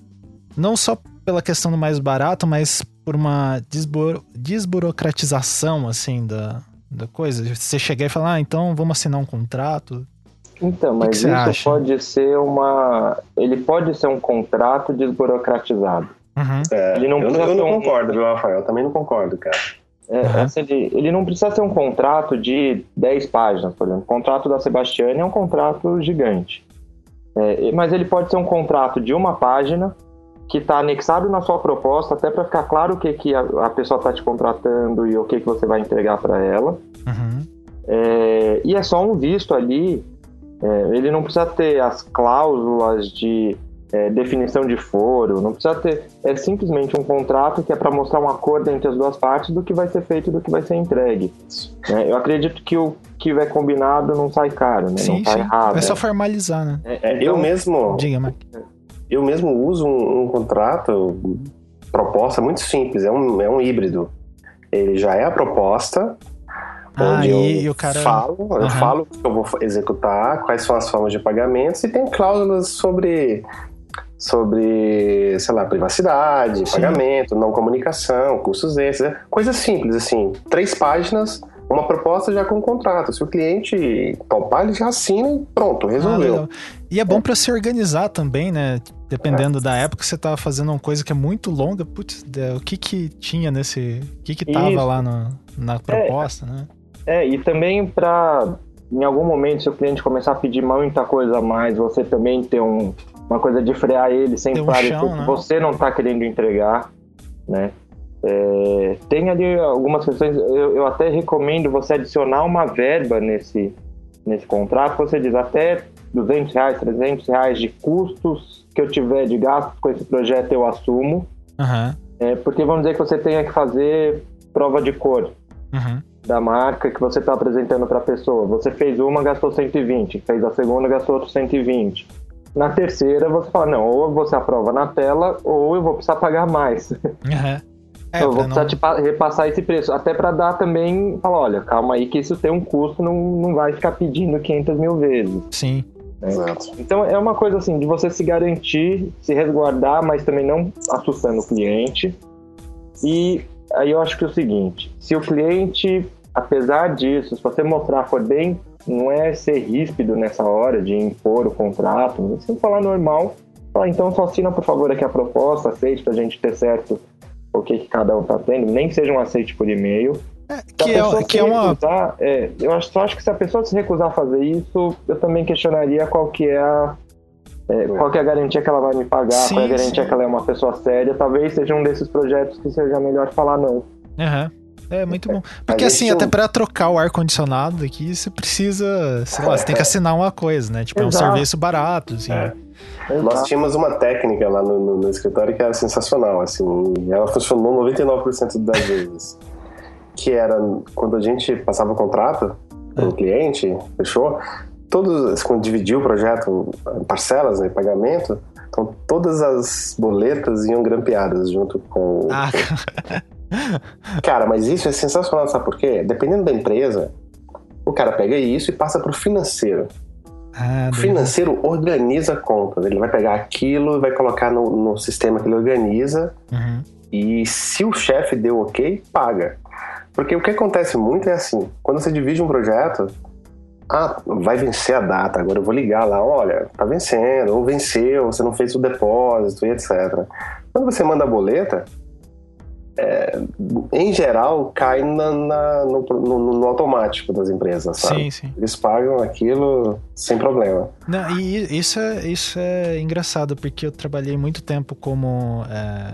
não só pela questão do mais barato, mas por uma desburo- desburocratização assim da, da coisa. Você chegar e falar, ah, então vamos assinar um contrato. Então, mas isso acha? pode ser uma. Ele pode ser um contrato desburocratizado. Uhum. É, Ele não eu, precisa eu não um- concordo, viu, Rafael? Eu também não concordo, cara. É, Aham. essa ele, ele não precisa ser um contrato de 10 páginas, por exemplo. O contrato da Sebastiane é um contrato gigante. É, mas ele pode ser um contrato de uma página que está anexado na sua proposta, até para ficar claro o que, que a, a pessoa está te contratando e o que, que você vai entregar para ela. Uhum. É, e é só um visto ali. É, ele não precisa ter as cláusulas de é, definição de foro, não precisa ter. É simplesmente um contrato que é para mostrar um acordo entre as duas partes do que vai ser feito e do que vai ser entregue. né? eu acredito que o que é combinado não sai caro, né? Sim, não tá sim. errado. é só né? formalizar, né? É, É, eu então, mesmo, Diga, Mark. eu mesmo uso um, um contrato, proposta muito simples, é um, é um híbrido. Ele já é a proposta, Ah, onde e, eu e o cara. falo, eu Aham. falo o que eu vou executar, quais são as formas de pagamentos e tem cláusulas sobre sobre, sei lá, privacidade, Sim. pagamento, não comunicação, custos extras, né? coisas simples assim, três páginas, uma proposta já com um contrato. Se o cliente topar, ele já assina e pronto, Ah, resolveu. legal. e é bom pra se organizar também, né? Dependendo da época, você tava fazendo uma coisa que é muito longa. Putz, é, o que que tinha nesse. O que que tava Isso. lá no- na proposta, né? É, e também para, em algum momento, se o cliente começar a pedir muita coisa a mais, você também ter um, uma coisa de frear ele sem um parecer chão, que né? você não está querendo entregar, né? É, tem ali algumas questões, eu, eu até recomendo você adicionar uma verba nesse, nesse contrato, você diz até 200 reais, 300 reais de custos que eu tiver de gastos com esse projeto eu assumo. Aham. É, porque vamos dizer que você tenha que fazer prova de cor Uhum. da marca que você está apresentando para a pessoa. Você fez uma, gastou 120, fez a segunda, gastou outro 120. Na terceira, você fala, não, ou você aprova na tela, ou eu vou precisar pagar mais. Aham. É, eu vou precisar não- repassar esse preço. Até para dar também, falar, olha, calma aí que isso tem um custo, não, não vai ficar pedindo 500 mil vezes. Sim. Exato. Então é uma coisa assim, de você se garantir, se resguardar, mas também não assustando o cliente. E aí eu acho que é o seguinte, se o cliente, apesar disso, se você mostrar for bem, não é ser ríspido nessa hora de impor o contrato, você falar normal, falar, então só assina por favor aqui a proposta, aceite pra gente ter certo o que, que cada um tá tendo, nem seja um aceite por e-mail. É, que a é, que é uma. recusar, é, eu acho, só acho que se a pessoa se recusar a fazer isso, eu também questionaria qual que é a é, qual que é a garantia que ela vai me pagar, Sim, qual é a garantia sim. que ela é uma pessoa séria. Talvez seja um desses projetos que seja melhor falar não. Aham. É muito bom. Porque assim, até pra trocar o ar-condicionado aqui, você precisa, sei lá, você tem que assinar uma coisa, né? Tipo, é um Exato. serviço barato, assim. É. Nós tínhamos uma técnica lá no, no- no escritório que era sensacional, assim, e ela funcionou 99% das vezes. Que era quando a gente passava o contrato para o cliente, fechou, todos, quando dividiu o projeto em parcelas, né, pagamento, então todas as boletas iam grampeadas junto com. Ah, Cara, mas isso é sensacional, sabe por quê? Dependendo da empresa, o cara pega isso e passa para o financeiro. ah, O financeiro organiza contas. Ele vai pegar aquilo e vai colocar no, no sistema que ele organiza. Uhum. E se o chefe deu ok, paga. Porque o que acontece muito é assim: quando você divide um projeto, ah, vai vencer a data, agora eu vou ligar lá, olha, tá vencendo, ou venceu, você não fez o depósito e etc. Quando você manda a boleta, é, em geral, cai na- na- no, no- no automático das empresas, sabe? Sim, sim. Eles pagam aquilo sem problema. Não, e isso é, isso é engraçado, porque eu trabalhei muito tempo como. é,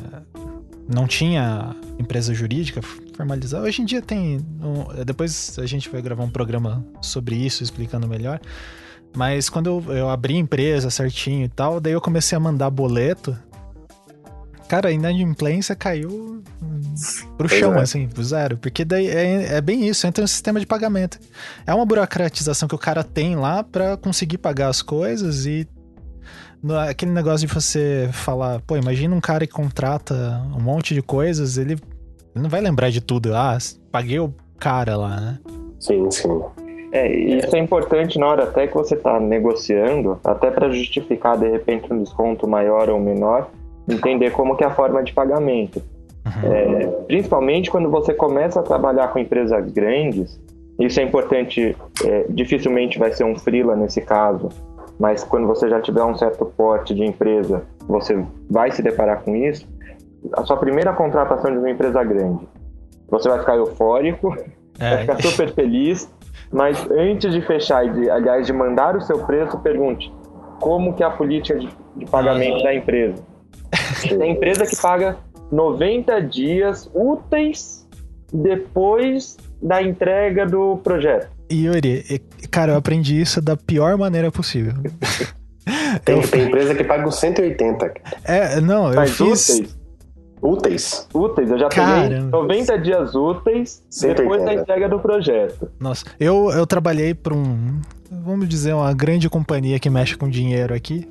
não tinha empresa jurídica formalizada. Hoje em dia tem. um- depois a gente vai gravar um programa sobre isso, explicando melhor. Mas quando eu, eu abri a empresa certinho e tal, daí eu comecei a mandar boleto. Cara, a inadimplência caiu pro Pois chão, é. assim, pro zero. Porque daí é, é bem isso, entra no sistema de pagamento. É uma burocratização que o cara tem lá pra conseguir pagar as coisas e aquele negócio de você falar, pô, imagina um cara que contrata um monte de coisas, ele, ele não vai lembrar de tudo. Ah, paguei o cara lá, né? Sim, sim. É, isso é importante na hora até que você está negociando, até para justificar de repente um desconto maior ou menor, entender como que é a forma de pagamento. É, principalmente quando você começa a trabalhar com empresas grandes, isso é importante, é, dificilmente vai ser um freela nesse caso, mas quando você já tiver um certo porte de empresa, você vai se deparar com isso. A sua primeira contratação de uma empresa grande, você vai ficar eufórico, vai É, ficar super feliz, mas antes de fechar e, de, aliás, de mandar o seu preço, pergunte como que é a política de, de pagamento da empresa. Tem empresa que paga 90 dias úteis depois da entrega do projeto. Yuri, cara, eu aprendi isso da pior maneira possível. Tem, Eu- tem empresa que paga os 180 É, não, eu Mas fiz. úteis, úteis. úteis, eu já Caramba. peguei 90 dias úteis depois da 180. entrega do projeto. Nossa, eu, eu trabalhei para um, vamos dizer, uma grande companhia que mexe com dinheiro aqui.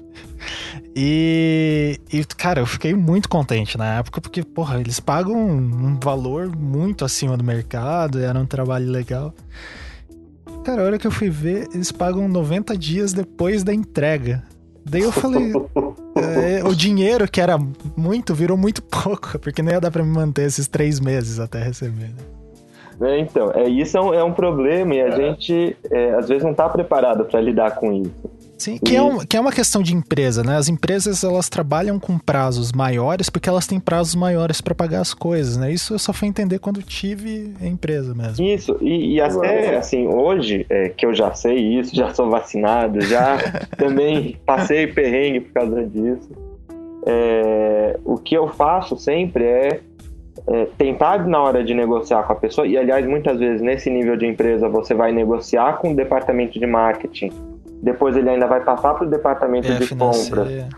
E, e, cara, eu fiquei muito contente na época, porque, porra, eles pagam um valor muito acima do mercado, era um trabalho legal. Cara, a hora que eu fui ver, eles pagam 90 dias depois da entrega. Daí eu falei, é, o dinheiro que era muito virou muito pouco, porque não ia dar pra me manter esses três meses até receber. né? É, então, é, isso é um, é um problema e a gente é, às vezes não está preparado para lidar com isso. Sim, que é, um- que é uma questão de empresa, né? As empresas elas trabalham com prazos maiores porque elas têm prazos maiores para pagar as coisas, né? Isso eu só fui entender quando tive a empresa mesmo. Isso, e, e até assim, hoje, é, que eu já sei isso, já sou vacinado, já também passei perrengue por causa disso. é, o que eu faço sempre é, é tentar, na hora de negociar com a pessoa, e aliás, muitas vezes nesse nível de empresa você vai negociar com o departamento de marketing depois ele ainda vai passar para o departamento É, de compras, financeira.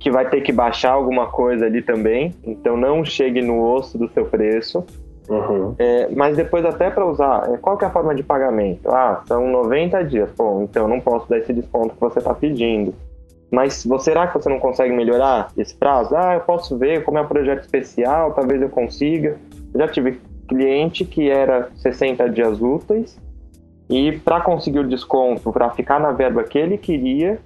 que vai ter que baixar alguma coisa ali também. Então não chegue no osso do seu preço. Uhum. É, mas depois até para usar, é, qual que é a forma de pagamento? Ah, são 90 dias. Bom, então eu não posso dar esse desconto que você está pedindo. Mas vo- será que você não consegue melhorar esse prazo? Ah, eu posso ver como é um projeto especial, talvez eu consiga. Eu já tive cliente que era 60 dias úteis e para conseguir o desconto, para ficar na verba que ele queria,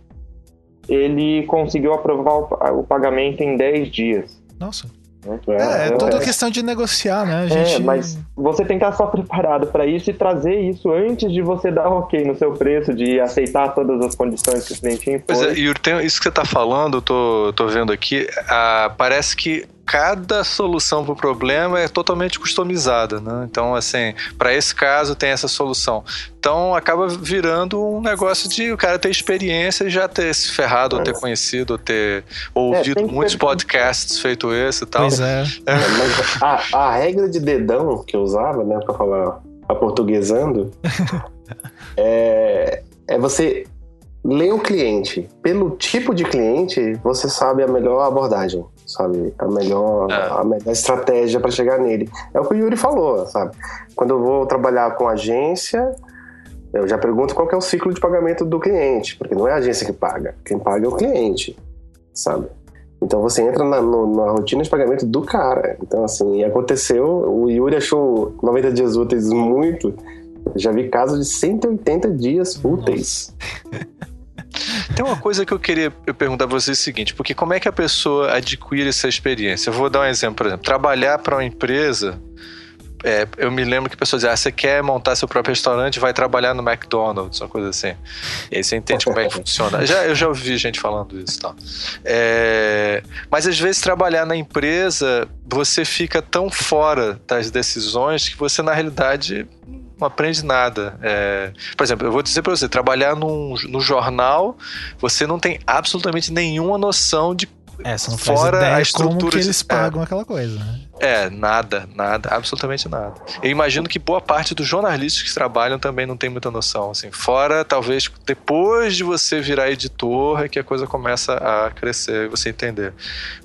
ele conseguiu aprovar o, pa- o pagamento em 10 dias. Nossa. né? É, é Então, toda é- questão de negociar, né? A é, gente... mas você tem que estar só preparado para isso e trazer isso antes de você dar ok no seu preço, de aceitar todas as condições que o cliente impõe. Pois é, Yuri, tem, isso que você tá falando, eu tô, tô vendo aqui, ah, parece que cada solução para o problema é totalmente customizada, né? Então, assim, para esse caso tem essa solução. Então, acaba virando um negócio de o cara ter experiência e já ter se ferrado, ou ter conhecido, ou ter ouvido que muitos ter- podcasts feito esse e tal. Pois é. É, mas a, a regra de dedão que eu usava, né, pra falar aportuguesando, é, é você ler o cliente. Pelo tipo de cliente, você sabe a melhor abordagem, sabe? A melhor, É. a melhor estratégia para chegar nele. É o que o Yuri falou, sabe? Quando eu vou trabalhar com agência, eu já pergunto qual é o ciclo de pagamento do cliente, porque não é a agência que paga, quem paga é o cliente, sabe? Então você entra na, no- na rotina de pagamento do cara. Então, assim, aconteceu, o Yuri achou 90 dias úteis muito. Eu já vi casos de 180 dias úteis. Tem uma coisa que eu queria perguntar pra vocês é o seguinte, porque como é que a pessoa adquire essa experiência? Eu vou dar um exemplo, por exemplo, trabalhar para uma empresa. é, eu me lembro que a pessoa diz, ah, você quer montar seu próprio restaurante, vai trabalhar no McDonald's, uma coisa assim. E aí você entende como é que funciona. Já, eu já ouvi gente falando isso e tal. É, mas às vezes trabalhar na empresa, você fica tão fora das decisões que você, na realidade, não aprende nada. É, por exemplo, eu vou dizer para você, trabalhar num, no jornal, você não tem absolutamente nenhuma noção de É, Fora a ideia como estrutura que eles pagam aquela coisa, né? É, nada, nada, absolutamente nada. Eu imagino que boa parte dos jornalistas que trabalham também não tem muita noção, assim. Fora, talvez, depois de você virar editor, é que a coisa começa a crescer e você entender.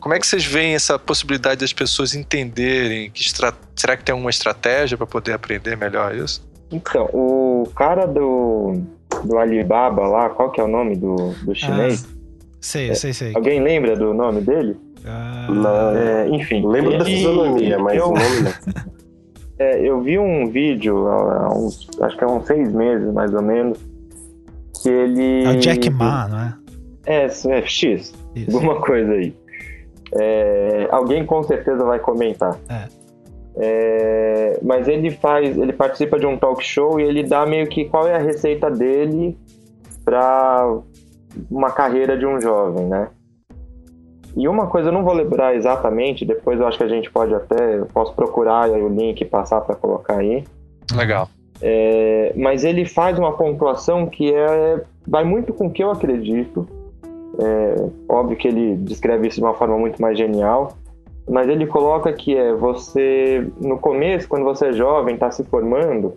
Como é que vocês veem essa possibilidade das pessoas entenderem? Que estra... Será que tem alguma estratégia para poder aprender melhor isso? Então, o cara do, do Alibaba lá, qual que é o nome do, do chinês? Sei, sei, sei. Alguém lembra do nome dele? Ah, Não, É, enfim. lembro da ele- fisionomia, mas eu, é, eu vi um vídeo há uns, acho que há uns seis meses, mais ou menos, que ele... é o Jack Ma, não é? É, é X, Isso. alguma coisa aí. É, alguém com certeza vai comentar. É. É, mas ele faz, ele participa de um talk show e ele dá meio que qual é a receita dele para uma carreira de um jovem, né? E uma coisa eu não vou lembrar exatamente, depois eu acho que a gente pode até, eu posso procurar o link e passar para colocar aí. Legal. É, mas ele faz uma pontuação que é, vai muito com o que eu acredito. É, óbvio que ele descreve isso de uma forma muito mais genial, mas ele coloca que é você, no começo, quando você é jovem, está se formando,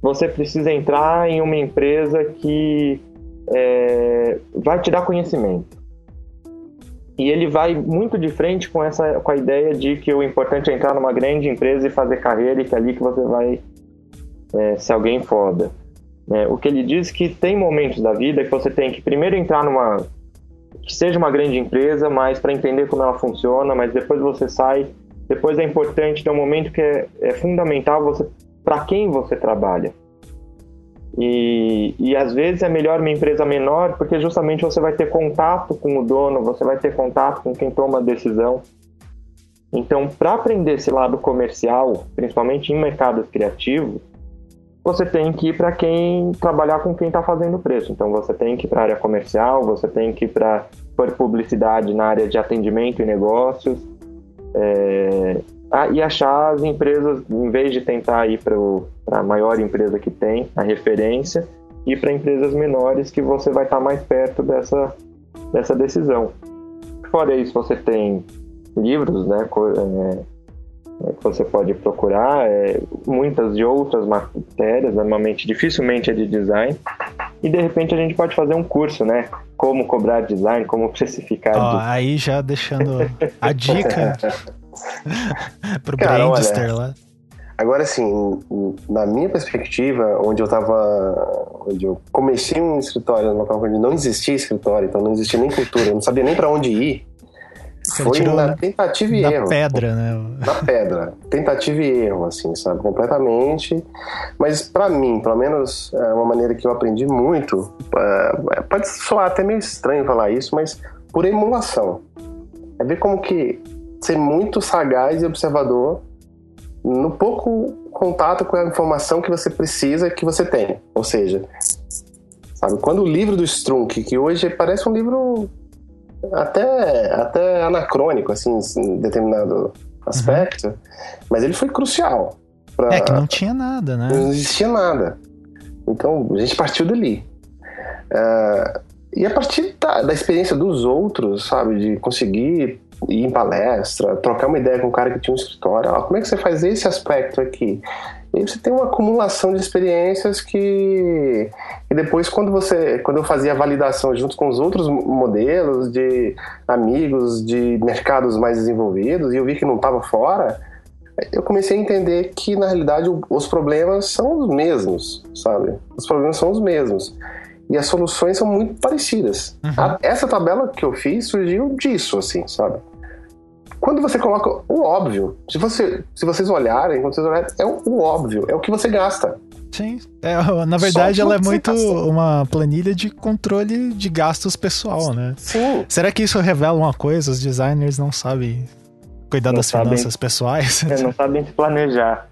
você precisa entrar em uma empresa que é, vai te dar conhecimento. E ele vai muito de frente com essa com a ideia de que o importante é entrar numa grande empresa e fazer carreira e que é ali que você vai é, ser alguém foda. É, o que ele diz que tem momentos da vida que você tem que primeiro entrar numa que seja uma grande empresa, mas para entender como ela funciona, mas depois você sai. Depois é importante ter um momento que é, é fundamental você para quem você trabalha. E, e às vezes é melhor uma empresa menor, porque justamente você vai ter contato com o dono, você vai ter contato com quem toma a decisão. Então, para aprender esse lado comercial, principalmente em mercados criativos, você tem que ir para quem trabalhar com quem está fazendo preço. Então, você tem que ir para a área comercial, você tem que ir para publicidade na área de atendimento e negócios. É, ah, e achar as empresas, em vez de tentar ir para a maior empresa que tem, a referência, ir para empresas menores que você vai estar mais perto dessa, dessa decisão. Fora isso, você tem livros, né, é, é, que você pode procurar, é, muitas de outras matérias, normalmente, dificilmente é de design, e de repente a gente pode fazer um curso, né? Como cobrar design, como precificar. Ó, aí já deixando a dica pro Cara, Brandster lá. Agora, assim, na minha perspectiva, onde eu tava. Onde eu comecei um escritório no local onde não existia escritório, então não existia nem cultura, eu não sabia nem pra onde ir. Você Foi na tentativa e erro. pedra, né? Na pedra. Tentativa e erro, assim, sabe? Completamente. Mas pra mim, pelo menos, é uma maneira que eu aprendi muito. é, pode soar até meio estranho falar isso, mas por emulação. É ver como que ser muito sagaz e observador no pouco contato com a informação que você precisa que você tem. Ou seja, sabe, quando o livro do Strunk, que hoje parece um livro até, até anacrônico, assim, em determinado aspecto, mas ele foi crucial. Pra, É que não tinha nada, né? não existia nada. Então a gente partiu dali. Ah, e a partir da, da experiência dos outros, sabe, de conseguir ir em palestra, trocar uma ideia com um cara que tinha um escritório, como é que você faz esse aspecto aqui? E você tem uma acumulação de experiências que e depois quando você quando eu fazia a validação junto com os outros modelos de amigos de mercados mais desenvolvidos e eu vi que não estava fora eu comecei a entender que na realidade os problemas são os mesmos sabe? Os problemas são os mesmos e as soluções são muito parecidas Uhum. A- essa tabela que eu fiz surgiu disso assim sabe quando você coloca o óbvio, se, você, se vocês olharem, quando vocês olharem, é o, o óbvio, é o que você gasta. Sim. É, na verdade, ela é muito gasta. uma planilha de controle de gastos pessoal, né? Sim. Será que isso revela uma coisa? Os designers não sabem cuidar Não das sabem. finanças pessoais? É, não sabem se planejar.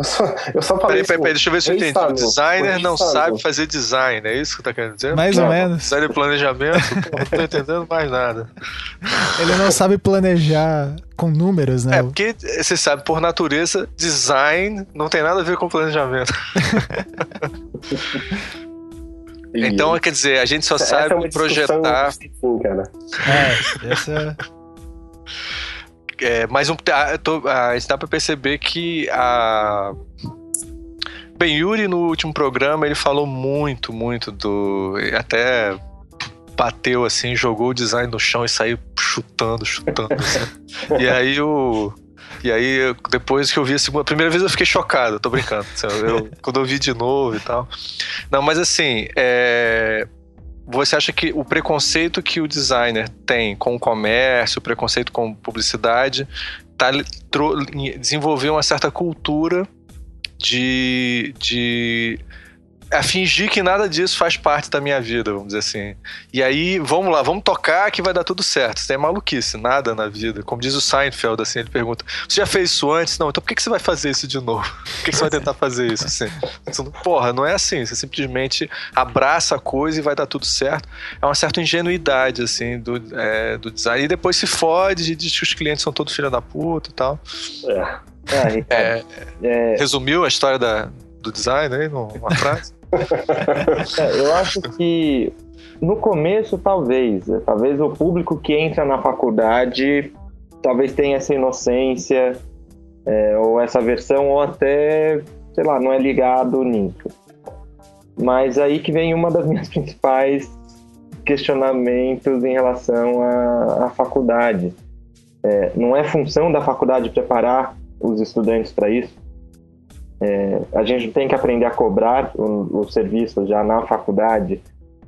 Eu só, eu só falei Peraí, peraí, peraí, deixa eu ver se eu entendi. O designer não sabe fazer design, é isso que tá querendo dizer? Mais ou Não. menos. Design de planejamento? Pô, não tô entendendo mais nada. Ele não sabe planejar com números, né? É, porque você sabe, por natureza, design não tem nada a ver com planejamento. Então, quer dizer, a gente só essa sabe é uma discussão projetar. Sim, cara. É, essa É, mas um, a, tô- a gente dá pra perceber que a. Bem, Yuri, no último programa, ele falou muito, muito do. Até bateu assim, jogou o design no chão e saiu chutando, chutando. assim. E aí o. E aí, depois que eu vi a segunda. A primeira vez eu fiquei chocado, tô brincando. assim, eu- quando eu vi de novo e tal. Não, mas assim, é, você acha que o preconceito que o designer tem com o comércio, o preconceito com publicidade, tá, desenvolveu uma certa cultura de, de a fingir que nada disso faz parte da minha vida, vamos dizer assim. E aí, vamos lá, vamos tocar que vai dar tudo certo. Isso é maluquice, nada na vida. Como diz o Seinfeld, assim, ele pergunta: Você já fez isso antes? Não, então por que, que você vai fazer isso de novo? Por que, que você vai tentar fazer isso assim? Porra, não é assim. Você simplesmente abraça a coisa e vai dar tudo certo. É uma certa ingenuidade, assim, do, é, do design. E depois se fode e diz que os clientes são todos filha da puta e tal. É. Ah, Ricardo, É, é, resumiu a história da, do design aí numa frase? É, eu acho que no começo, talvez. é, Talvez o público que entra na faculdade talvez tenha essa inocência, é, ou essa versão, ou até, sei lá, não é ligado nisso. Mas aí que vem uma das minhas principais questionamentos em relação à, à faculdade. É, não é função da faculdade preparar os estudantes para isso? A gente tem que aprender a cobrar o, o serviço já na faculdade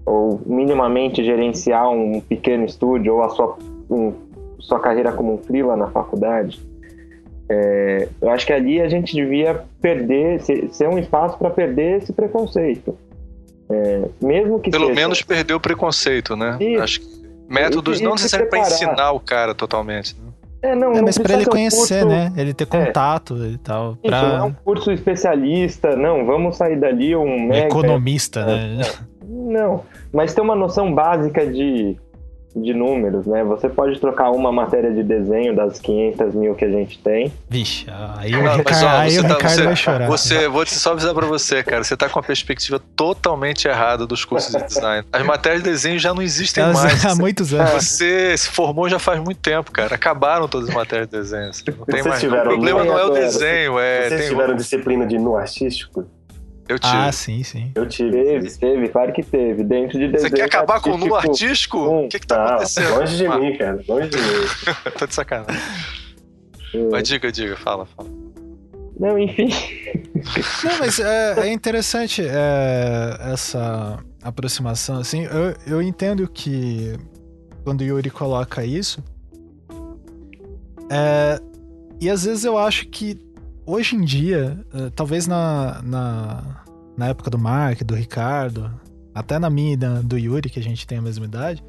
ou minimamente gerenciar um pequeno estúdio ou a sua, um, sua carreira como um freela na faculdade. É, eu acho que ali a gente devia perder, ser, um espaço para perder esse preconceito. É, mesmo que Pelo seja- menos perdeu o preconceito, né? Isso. Acho que métodos não se necessariamente para ensinar o cara totalmente. né? É, não, É, mas pra precisa ele um conhecer, curso- né? Ele ter contato e tal. Isso, não é Pra um curso especialista, não, vamos sair dali um mega economista, né? Não, mas tem uma noção básica de, de números, né? Você pode trocar uma matéria de desenho das 500 mil que a gente tem. Vixe, aí o Não, mas, Ricardo, ó, aí você o tá- Ricardo você- vai chorar. Você, vou te só avisar pra você, cara. Você tá com a perspectiva totalmente errada dos cursos de design. As matérias de desenho já não existem Elas- mais. há muitos anos. Você se formou já faz muito tempo, cara. Acabaram todas as matérias de desenho. assim, Não tem Vocês mais. O problema não é o desenho, é. Vocês tem tiveram disciplina de nu artístico? Eu tive. Ah, sim, sim. Eu tive. Teve, teve, claro que teve. Dentro de Você desenho quer acabar com o nu artístico, artístico? um. O que que tá Não, acontecendo? longe de Ah, mim, cara. Longe de mim. Tô de sacanagem. é, Mas diga, diga, fala, fala. Não, enfim. Não, mas é, é interessante é, essa aproximação, assim. Eu, eu entendo que quando o Yuri coloca isso. é, e às vezes eu acho que hoje em dia, é, talvez na, na, na época do Mark, do Ricardo, até na minha e na- do Yuri, que a gente tem a mesma idade,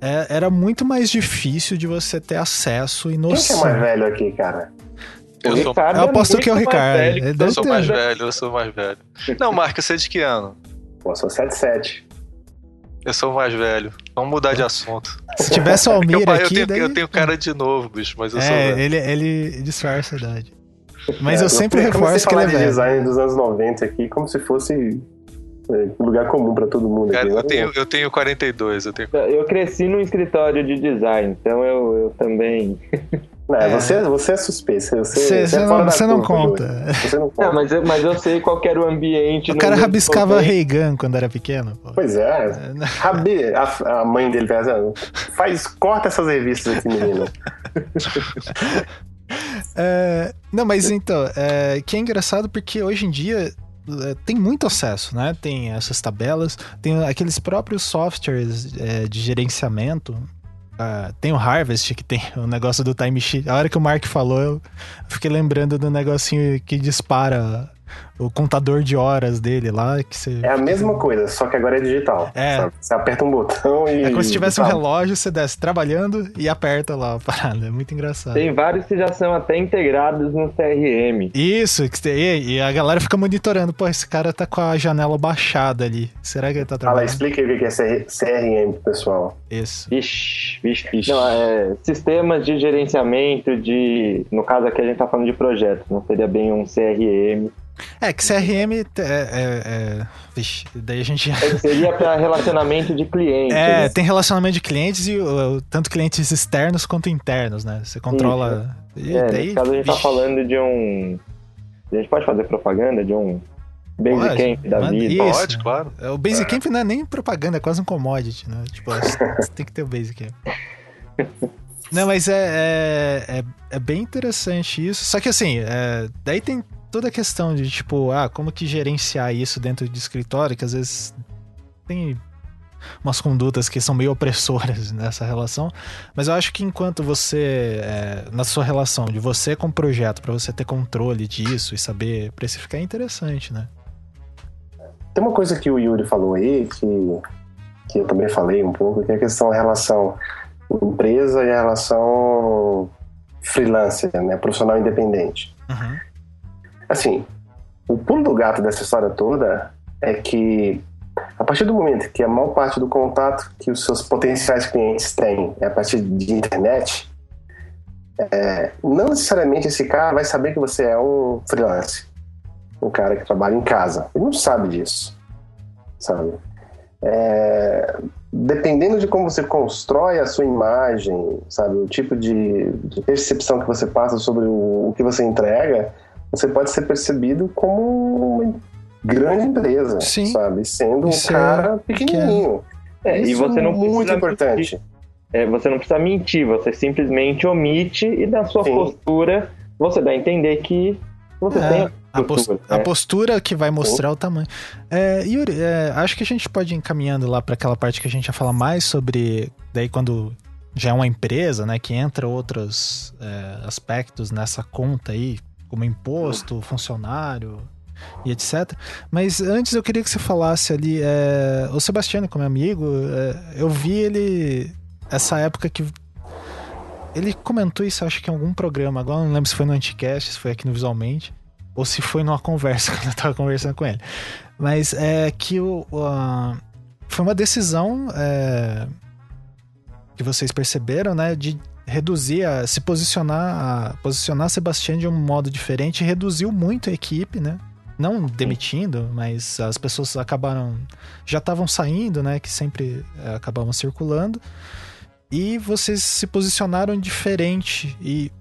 é, era muito mais difícil de você ter acesso e Quem que é noção. mais velho aqui, cara? Eu sou, Ricardo Eu aposto que é o Ricardo. velho Ele eu sou ter- mais velho, eu sou mais velho. Não, Marco, você é de que ano? Pô, sou 77. Eu sou mais velho. Vamos mudar de assunto. Se tivesse o eu, Almir eu aqui, tenho, daí... eu tenho cara de novo, bicho, mas eu sou É, velho. ele, ele disfarça a idade. Mas É, eu sempre reforço que ele é de velho. design dos anos 90 aqui como se fosse é, um lugar comum pra todo mundo Cara, aqui. eu tenho, eu tenho 42, eu tenho. Eu cresci num escritório de design, então eu, eu também. Não, É. você, você é suspeito. Você, você, é não, da você não conta. Você não conta. Não, mas, eu, mas eu sei qual que era o ambiente. O cara rabiscava Reagan quando era pequeno. pô. Pois é. É, Rabi, a, a mãe dele faz, corta essas revistas aqui, menino. É, não, mas então, é, que é engraçado porque hoje em dia é, tem muito acesso, né? Tem essas tabelas, tem aqueles próprios softwares é, de gerenciamento. Ah, tem o Harvest, que tem o negócio do timesheet. A hora que o Mark falou, eu fiquei lembrando do negocinho que dispara o contador de horas dele lá. Que você, É a mesma coisa, só que agora é digital. É. sabe? Você aperta um botão e. É como se tivesse um relógio, você desce trabalhando e aperta lá a parada. É muito engraçado. Tem vários que já são até integrados no CRM. Isso, e e a galera fica monitorando. Pô, esse cara tá com a janela baixada ali. Será que ele tá Fala, trabalhando? explica aí o que é CR- CRM pro pessoal. Isso. Vixe, vixe, vixe. Não, é, sistemas de gerenciamento de. No caso aqui a gente tá falando de projetos, não seria bem um CRM. É, que CRM é. é, é vixe, daí a gente. É, Seria para relacionamento de clientes. É, né? tem relacionamento de clientes e tanto clientes externos quanto internos, né? Você controla. E É, daí, nesse caso a gente tá vixe, falando de um. A gente pode fazer propaganda de um Basecamp da manda- vida. Isso. Pode, claro. é, O Basecamp não é nem propaganda, é quase um commodity, né? Tipo, você tem que ter o Basecamp. Não, mas é, é, é, é bem interessante isso. Só que assim, é, daí tem toda a questão de, tipo, ah, como que gerenciar isso dentro de escritório, que às vezes tem umas condutas que são meio opressoras nessa relação. Mas eu acho que enquanto você, é, na sua relação de você com o projeto, para você ter controle disso e saber precificar, é interessante, né? Tem uma coisa que o Yuri falou aí, que, que eu também falei um pouco, que é a questão da relação empresa e a relação freelancer, né? Profissional independente. Uhum. Assim, o pulo do gato dessa história toda é que a partir do momento que a maior parte do contato que os seus potenciais clientes têm é a partir de internet, é, não necessariamente esse cara vai saber que você é um freelance, um cara que trabalha em casa. Ele não sabe disso, sabe? É, dependendo de como você constrói a sua imagem, sabe, o tipo de, de percepção que você passa sobre o, o que você entrega, você pode ser percebido como uma grande empresa, Sim. sabe? Sendo um Isso é cara pequenininho. É, e Isso você não é muito precisa importante. É, você não precisa mentir, você simplesmente omite e na sua Sim. postura você dá a entender que você É, tem A, pos- postura, a né? postura que vai mostrar o tamanho. É, Yuri, é, acho que a gente pode ir encaminhando lá para aquela parte que a gente já fala mais sobre. Daí, quando já é uma empresa, né? Que entra outros é, aspectos nessa conta aí, como imposto, funcionário e etc. Mas antes eu queria que você falasse ali. é, o Sebastiano, como é amigo, é, eu vi ele. Essa época que. Ele comentou isso, acho que em algum programa. Agora não lembro se foi no Anticast, se foi aqui no Visualmente ou se foi numa conversa quando eu tava conversando com ele. Mas é que o, a- foi uma decisão é, que vocês perceberam, né, de reduzir, a, se posicionar, a, posicionar Sebastião de um modo diferente, reduziu muito a equipe, né? Não demitindo, mas as pessoas acabaram já estavam saindo, né, que sempre é, acabavam circulando. E vocês se posicionaram diferente e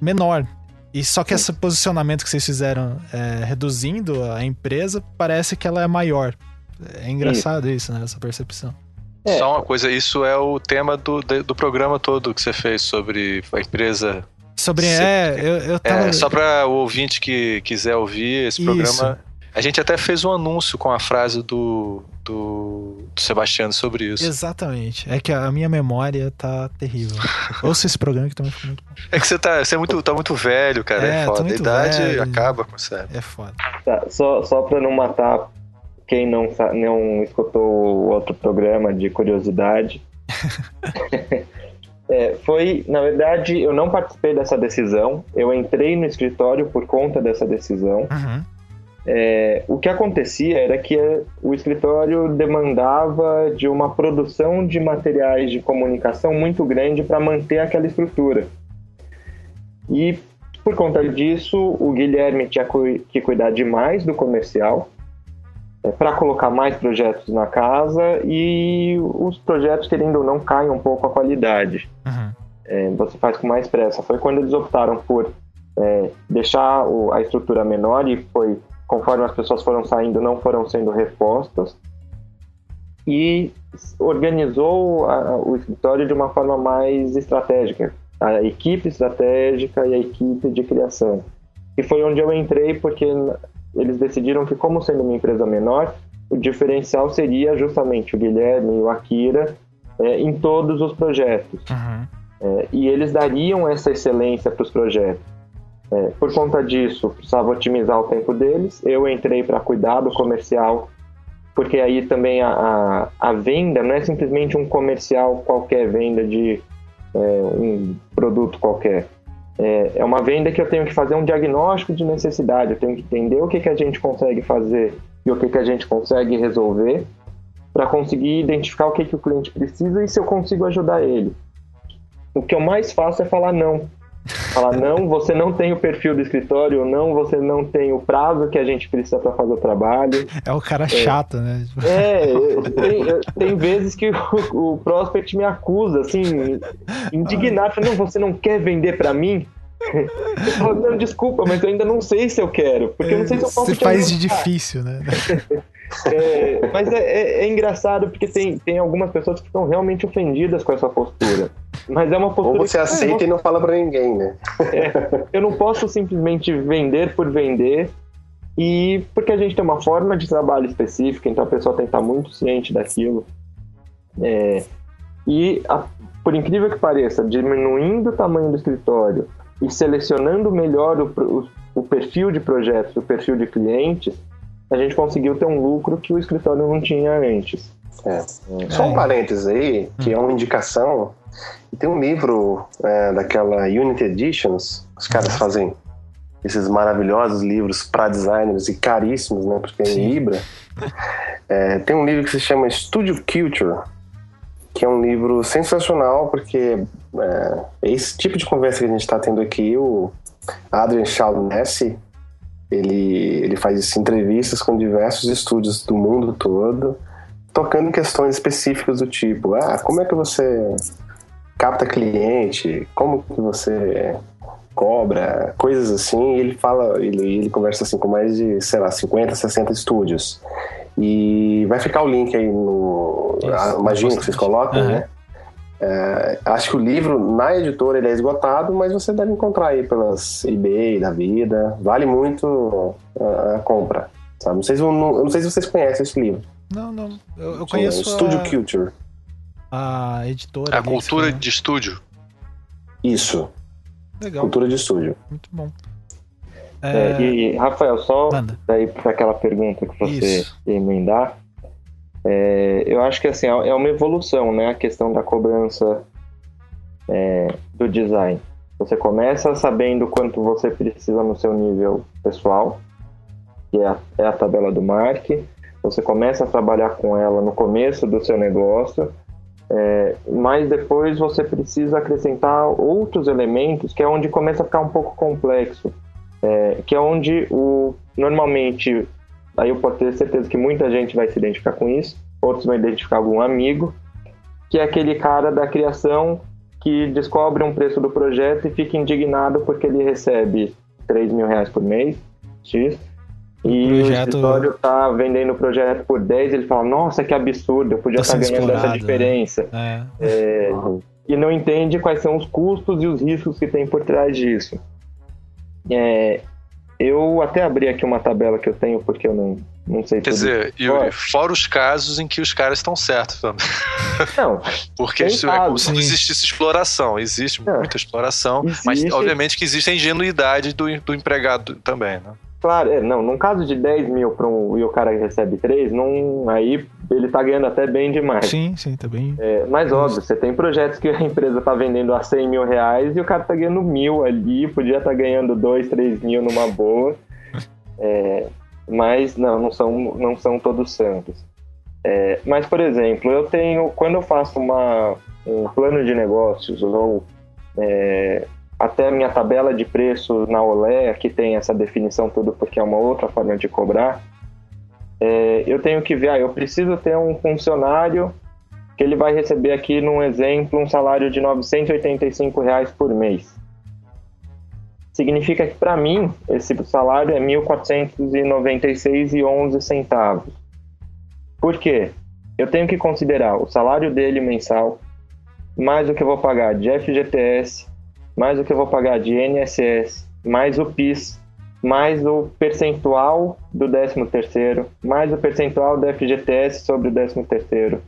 menor E só que esse posicionamento que vocês fizeram é, reduzindo a empresa, parece que ela é maior. É engraçado isso, né? Essa percepção. É. Só uma coisa, isso é o tema do, do programa todo que você fez sobre a empresa. Sobre, é, eu, eu tava... É, só para o ouvinte que quiser ouvir esse programa. Isso. A gente até fez um anúncio com a frase do, do, do Sebastiano sobre isso. Exatamente. É que a minha memória tá terrível. Ouça esse programa que também foi muito bom. É que você tá, você é muito, tá muito velho, cara. É, é foda. A idade velho. acaba com você. É foda. Tá, só, só pra não matar quem não, não escutou o outro programa de curiosidade. é, foi, na verdade, eu não participei dessa decisão. Eu entrei no escritório por conta dessa decisão. Uhum. É, o que acontecia era que o escritório demandava de uma produção de materiais de comunicação muito grande para manter aquela estrutura. E por conta disso, o Guilherme tinha que cuidar demais do comercial é, para colocar mais projetos na casa e os projetos, querendo ou não, caem um pouco a qualidade. Uhum. É, você faz com mais pressa. Foi quando eles optaram por é, deixar o, a estrutura menor e foi conforme as pessoas foram saindo, não foram sendo repostas. E organizou a, o escritório de uma forma mais estratégica, a equipe estratégica e a equipe de criação. E foi onde eu entrei, porque eles decidiram que, como sendo uma empresa menor, o diferencial seria justamente o Guilherme e o Akira é, em todos os projetos. Uhum. É, e eles dariam essa excelência para os projetos. É, por conta disso, precisava otimizar o tempo deles. Eu entrei para cuidar do comercial, porque aí também a, a, a, venda não é simplesmente um comercial qualquer, venda de é, um produto qualquer. É, é, uma venda que eu tenho que fazer um diagnóstico de necessidade, eu tenho que entender o que, que a gente consegue fazer e o que, que a gente consegue resolver para conseguir identificar o que, que o cliente precisa e se eu consigo ajudar ele. O que eu mais faço é falar não Falar, não, você não tem o perfil do escritório, não, você não tem o prazo que a gente precisa para fazer o trabalho. É o cara é, chato, né? É, tem, tem vezes que o, o, prospect me acusa, assim, indignado, não, você não quer vender para mim? Eu falo, não, desculpa, mas eu ainda não sei se eu quero, porque eu não sei se eu posso Você faz de difícil, né? É, mas é, é, é, engraçado porque tem, tem algumas pessoas que ficam realmente ofendidas com essa postura. Mas é uma postura. Ou você que, aceita e não fala para ninguém, né? É, eu não posso simplesmente vender por vender. E porque a gente tem uma forma de trabalho específica, então a pessoa tem que estar muito ciente daquilo. É, e, a, por incrível que pareça, diminuindo o tamanho do escritório e selecionando melhor o, o, o perfil de projetos, o perfil de clientes, a gente conseguiu ter um lucro que o escritório não tinha antes. É. Só um é. parênteses aí, que é uma indicação. Tem um livro é, daquela Unity Editions, os caras uhum. fazem esses maravilhosos livros para designers e caríssimos, né? Porque é Libra. É, tem um livro que se chama Studio Culture, que é um livro sensacional, porque é, esse tipo de conversa que a gente está tendo aqui, o Adrian Shaughnessy, ele, ele faz entrevistas com diversos estúdios do mundo todo, tocando questões específicas do tipo, ah, como é que você capta cliente, como que você cobra, coisas assim, e ele fala, ele, ele conversa assim com mais de, sei lá, 50, 60 estúdios. E vai ficar o link aí no. Isso, imagino que vocês colocam, uhum. né? É, acho que o livro na editora ele é esgotado, mas você deve encontrar aí pelas eBay da vida. Vale muito a, a compra. Sabe? Não, sei se, eu, não, eu não sei se vocês conhecem esse livro. Não, não. Eu, eu conheço. É, Studio a... Culture. A editora. A cultura de estúdio. Isso. Legal. Cultura de estúdio. Muito bom. É... É, e, Rafael, só Manda. daí para aquela pergunta que você Isso. emendar. É, eu acho que assim é uma evolução, né? A questão da cobrança é, do design. Você começa sabendo quanto você precisa no seu nível pessoal, que é a, é a tabela do Mark. Você começa a trabalhar com ela no começo do seu negócio, é, mas depois você precisa acrescentar outros elementos, que é onde começa a ficar um pouco complexo, é, que é onde o normalmente Aí eu posso ter certeza que muita gente vai se identificar com isso, outros vão identificar algum amigo, que é aquele cara da criação que descobre um preço do projeto e fica indignado porque ele recebe 3 mil reais por mês, X. E o, projeto- escritório tá vendendo o projeto por 10, ele fala, nossa, que absurdo, eu podia Tá estar sendo ganhando essa explorado, né? diferença. É. É, e não entende quais são os custos e os riscos que tem por trás disso. É, eu até abri aqui uma tabela que eu tenho, porque eu não, não sei Quer tudo. dizer, e Fora. os casos em que os caras estão certos também. Não, Porque isso é como se não existisse exploração. Existe Não. muita exploração, mas Existe. obviamente que existe a ingenuidade do, do empregado também, né? claro, é, não, num caso de 10 mil para um, e o cara recebe 3, não, aí ele tá ganhando até bem demais. Sim, sim, tá bem. É, mas óbvio, você tem projetos que a empresa tá vendendo a 100 mil reais e o cara tá ganhando mil ali, podia estar ganhando 2, 3 mil numa boa. É, mas não, não são, não são todos santos. É, mas, por exemplo, eu tenho, quando eu faço uma, um plano de negócios ou é, até a minha tabela de preço na Olé, que tem essa definição tudo porque é uma outra forma de cobrar, é, eu tenho que ver, ah, eu preciso ter um funcionário que ele vai receber aqui, num exemplo, um salário de 985 reais por mês. Significa que, para mim, esse salário é R$ 1.496,11 centavos. Por quê? Eu tenho que considerar o salário dele mensal, mais o que eu vou pagar de FGTS, mais o que eu vou pagar de INSS, mais o PIS, mais o percentual do 13º, mais o percentual do FGTS sobre o 13º,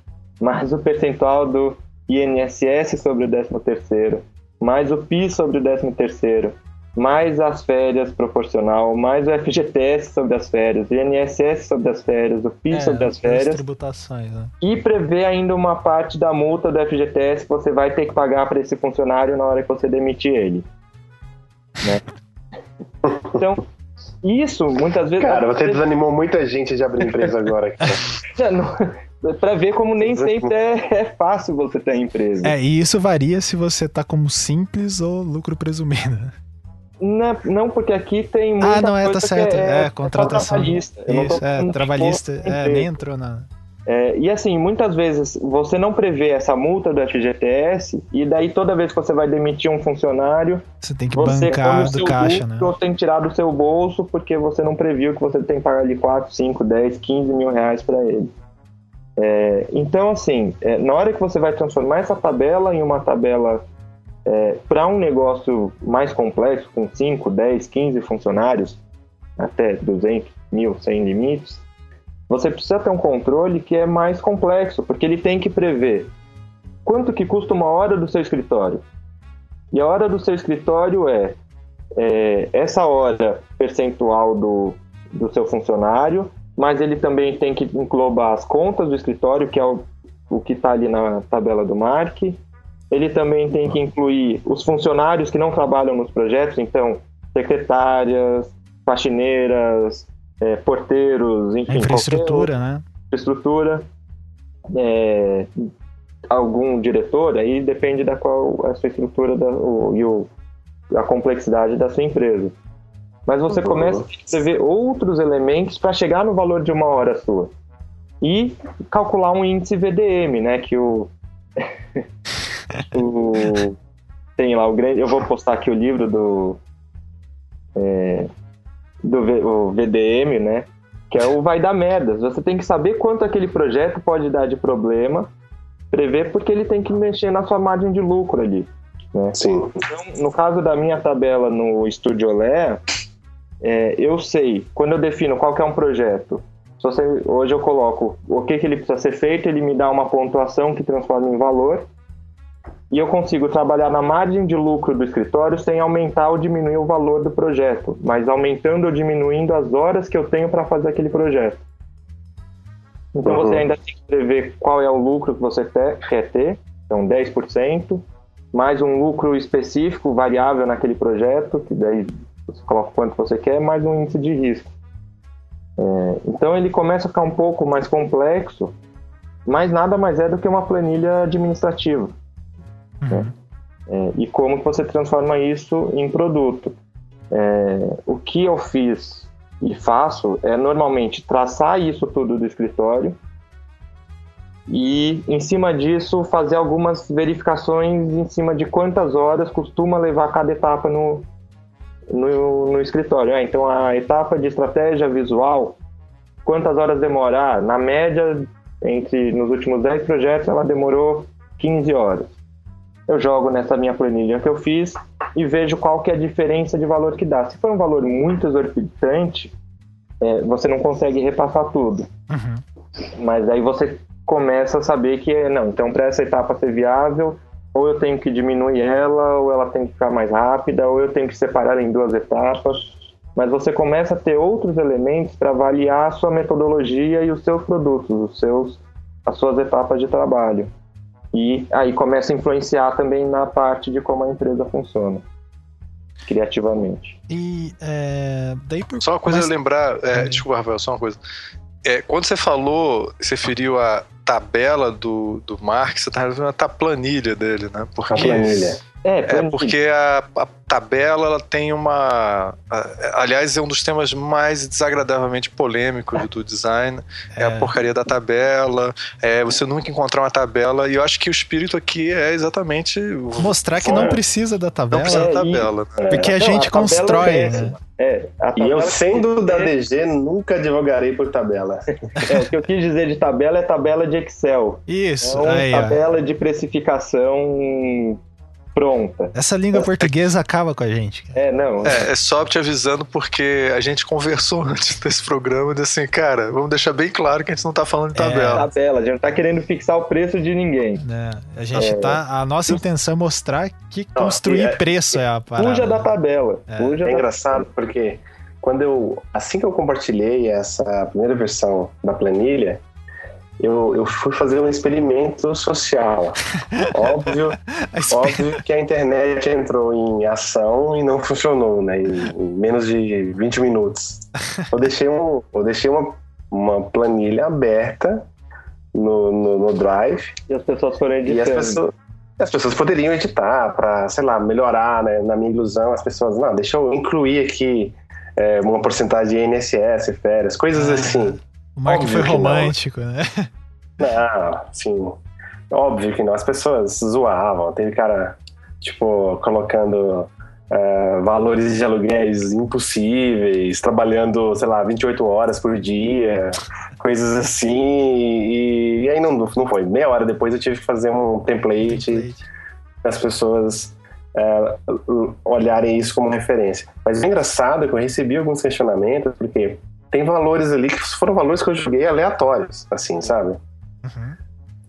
mais o percentual do INSS sobre o 13º, mais o PIS sobre o 13º, mais as férias proporcional, mais o FGTS sobre as férias, o INSS sobre as férias, o PIS É, sobre as as férias, tributações, né? e prevê ainda uma parte da multa do FGTS que você vai ter que pagar para esse funcionário na hora que você demitir ele. Né? Então, isso muitas vezes. Cara, você desanimou muita gente de abrir empresa agora. cara. para ver como nem sempre é, é fácil você ter empresa. É, e isso varia se você tá como simples ou lucro presumido. Não, não, porque aqui tem muita Ah, não, é, tá certo. É, só contratação. trabalhista. Eu não tô Isso, é, trabalhista. imposto, É, nem entrou na. É, e assim, muitas vezes você não prevê essa multa do FGTS e daí toda vez que você vai demitir um funcionário, Você tem que você bancar o do caixa, né? lucro ou tem que tirar do seu bolso porque você não previu que você tem que pagar ali 4, 5, 10, 15 mil reais para ele. É, então, assim, é, na hora que você vai transformar essa tabela em uma tabela para um negócio mais complexo, com 5, 10, 15 funcionários, até 200 mil sem limites, você precisa ter um controle que é mais complexo, porque ele tem que prever quanto que custa uma hora do seu escritório. E a hora do seu escritório é, é essa hora percentual do, do seu funcionário, mas ele também tem que englobar as contas do escritório, que é o, o que está ali na tabela do Mark. Ele também tem que incluir os funcionários que não trabalham nos projetos, então secretárias, faxineiras, é, porteiros, enfim, A infraestrutura, né? infraestrutura, é, algum diretor, aí depende da qual a sua estrutura da, o, e o, a complexidade da sua empresa. Mas você Uhum. começa a ver outros elementos para chegar no valor de uma hora sua. E calcular um índice VDM, né? Que o. o tem lá o grande. Eu vou postar aqui o livro do. é, do V- o VDM, né? Que é o vai dar merdas. Você tem que saber quanto aquele projeto pode dar de problema, prever porque ele tem que mexer na sua margem de lucro ali. Né? Sim. Então, no caso da minha tabela no Studio Olé, é, eu sei, quando eu defino qual que é um projeto, se você- hoje eu coloco o que, que ele precisa ser feito, ele me dá uma pontuação que transforma em valor, e eu consigo trabalhar na margem de lucro do escritório sem aumentar ou diminuir o valor do projeto, mas aumentando ou diminuindo as horas que eu tenho para fazer aquele projeto. Então Uhum. você ainda tem que prever qual é o lucro que você quer ter, então 10%, mais um lucro específico, variável naquele projeto, que daí você coloca quanto você quer, mais um índice de risco. É, então ele começa a ficar um pouco mais complexo, mas nada mais é do que uma planilha administrativa. Uhum. É, e como que você transforma isso em produto. É, o que eu fiz e faço é normalmente traçar isso tudo do escritório e, em cima disso, fazer algumas verificações em cima de quantas horas costuma levar cada etapa no, no, no escritório. Ah, então a etapa de estratégia visual, quantas horas demorar? Na média, entre nos últimos 10 projetos, ela demorou 15 horas. Eu jogo nessa minha planilha que eu fiz e vejo qual que é a diferença de valor que dá. Se for um valor muito exorbitante, é, você não consegue repassar tudo. Uhum. Mas aí você começa a saber que, não, então para essa etapa ser viável, ou eu tenho que diminuir ela, ou ela tem que ficar mais rápida, ou eu tenho que separar em duas etapas. Mas você começa a ter outros elementos para avaliar a sua metodologia e os seus produtos, os seus, as suas etapas de trabalho. E aí começa a influenciar também na parte de como a empresa funciona criativamente. E é, daí por Só uma coisa mas- a lembrar, é, Uhum. desculpa, Rafael, só uma coisa. É, quando você falou, se referiu à tabela do, do Marx, você estava vendo a planilha dele, né? Porque, A planilha. É, É, porque a, a tabela ela tem uma. a- aliás, é um dos temas mais desagradavelmente polêmicos do design. É, a porcaria da tabela. É você nunca encontrar uma tabela. E eu acho que o espírito aqui é exatamente. mostrar que não precisa da Não tabela, precisa da É, e- tabela. né? porque a Não, gente tabela constrói, é né? É, a E eu, tabela- sendo da DG, nunca advogarei por tabela. É, o que eu quis dizer de tabela é tabela de Excel. Isso, É uma aí, ó. tabela de precificação pronta. Essa língua portuguesa acaba com a gente. cara. É, não. É, é só te avisando porque a gente conversou antes desse programa e disse assim, cara, vamos deixar bem claro que a gente não tá falando de É. tabela. Tabela, a gente não tá querendo fixar o preço de ninguém. né? A gente tá. A nossa intenção é mostrar que Não, construir é- preço é a parada. Fuja da tabela. É. Fuja É da- engraçado porque quando eu assim que eu compartilhei essa primeira versão da planilha, eu, eu fui fazer um experimento social. óbvio, óbvio que a internet entrou em ação e não funcionou, né? Em, em menos de 20 minutos. Eu deixei, um, eu deixei uma, uma planilha aberta no, no, no Drive E as pessoas foram e as editando. pessoas, as pessoas poderiam editar para, sei lá, melhorar, né? Na minha ilusão, as pessoas, não, deixa eu incluir aqui é, uma porcentagem de INSS, férias, coisas Ah. assim. O Mark óbvio foi que não. romântico, né? Não, assim, óbvio que não. As pessoas zoavam. Teve cara, tipo, colocando é, valores de aluguéis impossíveis, trabalhando, sei lá, 28 horas por dia, coisas assim. E, e aí não, não foi. Meia hora depois eu tive que fazer um template para as pessoas é, olharem isso como referência. Mas o engraçado é que eu recebi alguns questionamentos, porque tem valores ali que foram valores que eu joguei aleatórios, assim, sabe? Uhum.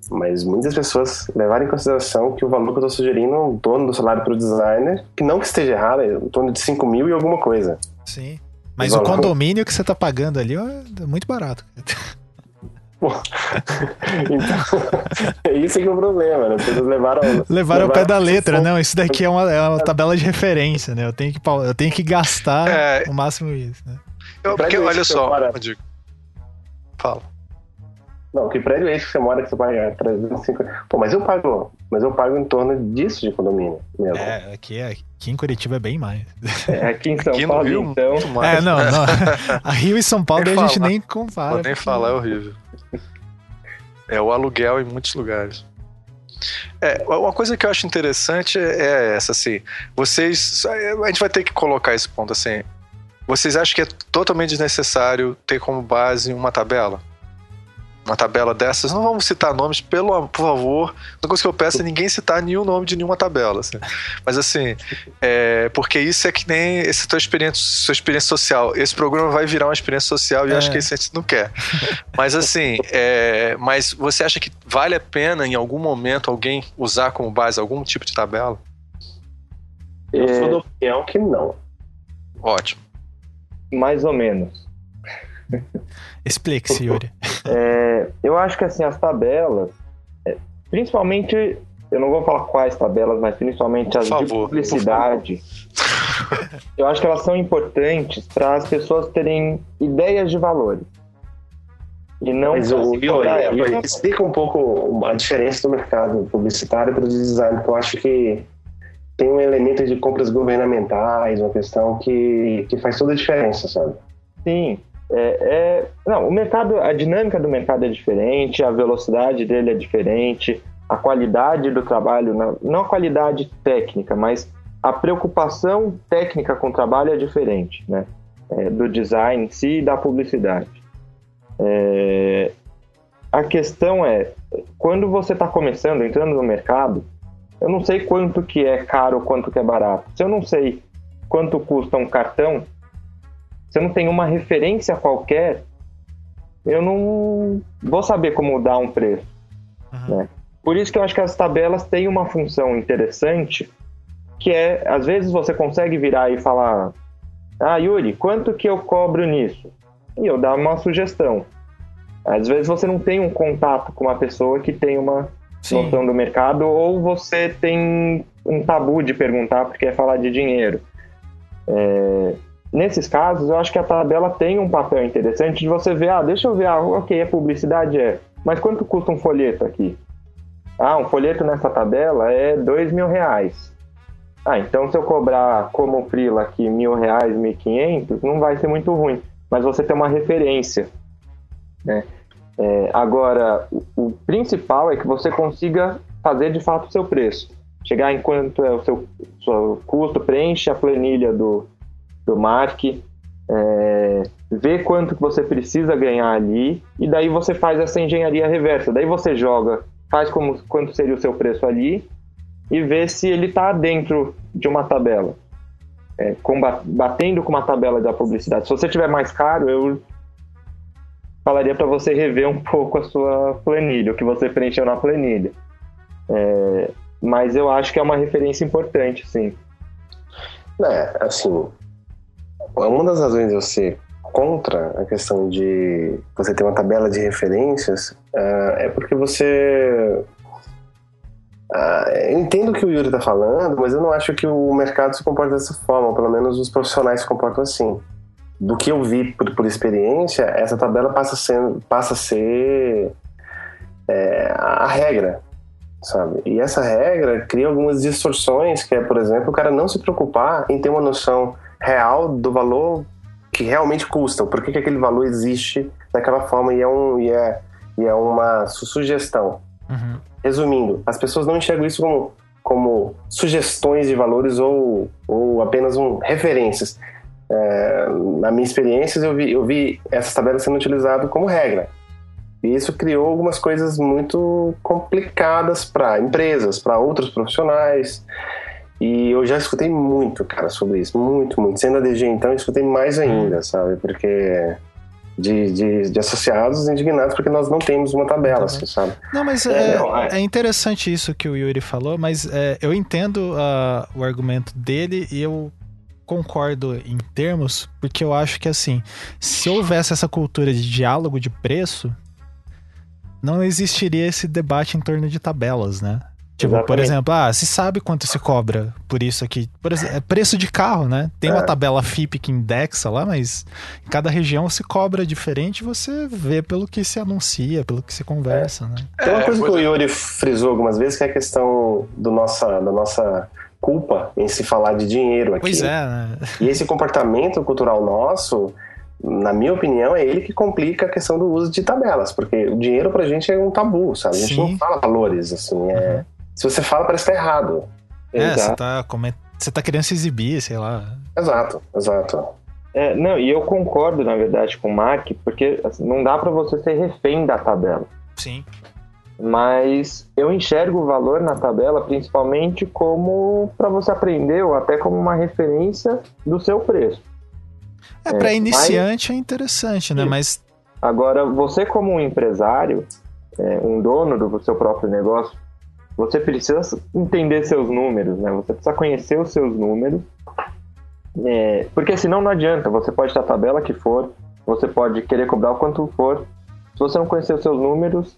Mas muitas pessoas levaram em consideração que o valor que eu estou sugerindo é um torno do salário para o designer, que não que esteja errado, é em torno de 5 mil e alguma coisa. Sim. Mas o Valor. condomínio que você tá pagando ali é muito barato. Então, isso que é o problema, né? As pessoas levaram. Levaram ao pé da letra, não. Isso daqui é uma, é uma tabela de referência, né? Eu tenho que, eu tenho que gastar É. o máximo isso, né? Pra porque, olha só, digo. Fala. Não, que prédio é esse que você mora que você paga 350? Pô, mas eu pago, mas eu pago em torno disso de condomínio mesmo. É, aqui, é- aqui em Curitiba é bem mais. É, aqui em São Aqui Paulo, Rio, então. muito mais. É, não, não. A Rio e São Paulo Nem a gente falar. nem compara. Vou nem falar, é horrível. É o aluguel em muitos lugares. É, uma coisa que eu acho interessante é essa, assim. Vocês. A gente vai ter que colocar esse ponto assim. Vocês acham que é totalmente desnecessário ter como base uma tabela? Uma tabela dessas? Não vamos citar nomes, pelo, por favor. Uma coisa que eu peço é ninguém citar nenhum nome de nenhuma tabela. assim. Mas assim, é, porque isso é que nem essa tua experiência, sua experiência social. Esse programa vai virar uma experiência social e eu É. acho que isso a gente não quer. Mas assim, é, mas você acha que vale a pena em algum momento alguém usar como base algum tipo de tabela? Eu sou da opinião que não. Ótimo. Mais ou menos. Explique-se, Yuri. É, eu acho que assim, as tabelas, é, principalmente, eu não vou falar quais tabelas, mas principalmente as Por de favor, publicidade, eu acho que elas são importantes para as pessoas terem ideias de valores. E não Mas o. Yuri, explica um pouco a diferença do mercado publicitário para o design, que eu acho que tem um elemento de compras governamentais, uma questão que, que faz toda a diferença, sabe? Sim. É, é- não, o mercado, a dinâmica do mercado é diferente, a velocidade dele é diferente, a qualidade do trabalho, não- a qualidade técnica, mas a preocupação técnica com o trabalho é diferente, né? É, do design em si e da publicidade. É, a questão é, quando você está começando, entrando no mercado, eu não sei quanto que é caro quanto que é barato. Se eu não sei quanto custa um cartão, se eu não tenho uma referência qualquer, eu não vou saber como dar um preço. Uhum. Né? Por isso que eu acho que as tabelas têm uma função interessante, que é, às vezes você consegue virar e falar, ah, Yuri, quanto que eu cobro nisso? E eu dar uma sugestão. Às vezes você não tem um contato com uma pessoa que tem uma Sim. noção do mercado, ou você tem um tabu de perguntar porque é falar de dinheiro. É, nesses casos, eu acho que a tabela tem um papel interessante de você ver, ah, deixa eu ver, ah, ok, a publicidade é, mas quanto custa um folheto aqui? Ah, um folheto nessa tabela é dois mil reais. Ah, então se eu cobrar como frila aqui mil reais, mil quinhentos, não vai ser muito ruim. Mas você tem uma referência, né? É, agora, o, o, principal é que você consiga fazer de fato o seu preço. Chegar em quanto é o seu, seu custo, preenche a planilha do, do Mark, é, ver quanto que você precisa ganhar ali, e daí você faz essa engenharia reversa. Daí você joga, faz como, quanto seria o seu preço ali, e vê se ele está dentro de uma tabela. É, batendo com uma tabela da publicidade. Se você tiver mais caro, eu falaria para você rever um pouco a sua planilha, o que você preencheu na planilha. É, mas eu acho que é uma referência importante, sim. É, assim, uma das razões de eu ser contra a questão de você ter uma tabela de referências uh, é porque você. Uh, eu entendo o que o Yuri está falando, mas eu não acho que o mercado se comporta dessa forma, pelo menos os profissionais se comportam assim do que eu vi por, por experiência, essa tabela passa a ser, passa a, ser é, a regra, sabe? E essa regra cria algumas distorções, que é, por exemplo, o cara não se preocupar em ter uma noção real do valor que realmente custa, por que, que aquele valor existe daquela forma e é, um, e é, e é uma sugestão. Uhum. Resumindo, as pessoas não enxergam isso como, como sugestões de valores ou, ou apenas um, referências é, na minha experiência, eu vi, eu vi essas tabelas sendo utilizadas como regra. E isso criou algumas coisas muito complicadas para empresas, para outros profissionais. E eu já escutei muito, cara, sobre isso. Muito, muito. Sendo a DG, então, eu escutei mais ainda, sabe? Porque. De, de, de, associados indignados porque nós não temos uma tabela, assim, sabe? Não, mas é, é, não, é, é, interessante isso que o Yuri falou, mas é, eu entendo uh, o argumento dele e eu concordo em termos, porque eu acho que assim, se houvesse essa cultura de diálogo de preço, não existiria esse debate em torno de tabelas, né? Tipo, Exatamente. por exemplo, ah, se sabe quanto se cobra por isso aqui. Por exemplo, é preço de carro, né? Tem é. uma tabela FIP que indexa lá, mas em cada região se cobra diferente, você vê pelo que se anuncia, pelo que se conversa, é. né? Tem uma coisa que o Yuri frisou algumas vezes, que é a questão do nossa, da nossa culpa em se falar de dinheiro aqui. Pois é, né? E esse comportamento cultural nosso, na minha opinião, é ele que complica a questão do uso de tabelas, porque o dinheiro pra gente é um tabu, sabe? A gente Sim. não fala valores, assim, é... Uhum. Se você fala, parece que tá errado. É, você tá, você tá querendo se exibir, sei lá. Exato, exato. É, não, e eu concordo, na verdade, com o Mark, porque assim, não dá para você ser refém da tabela. Sim mas eu enxergo o valor na tabela principalmente como para você aprender ou até como uma referência do seu preço. É, para é, iniciante mas... é interessante, né? Mas agora você como um empresário, é, um dono do seu próprio negócio, você precisa entender seus números, né? Você precisa conhecer os seus números, é, porque senão não adianta. Você pode ter a tabela que for, você pode querer cobrar o quanto for. Se você não conhecer os seus números,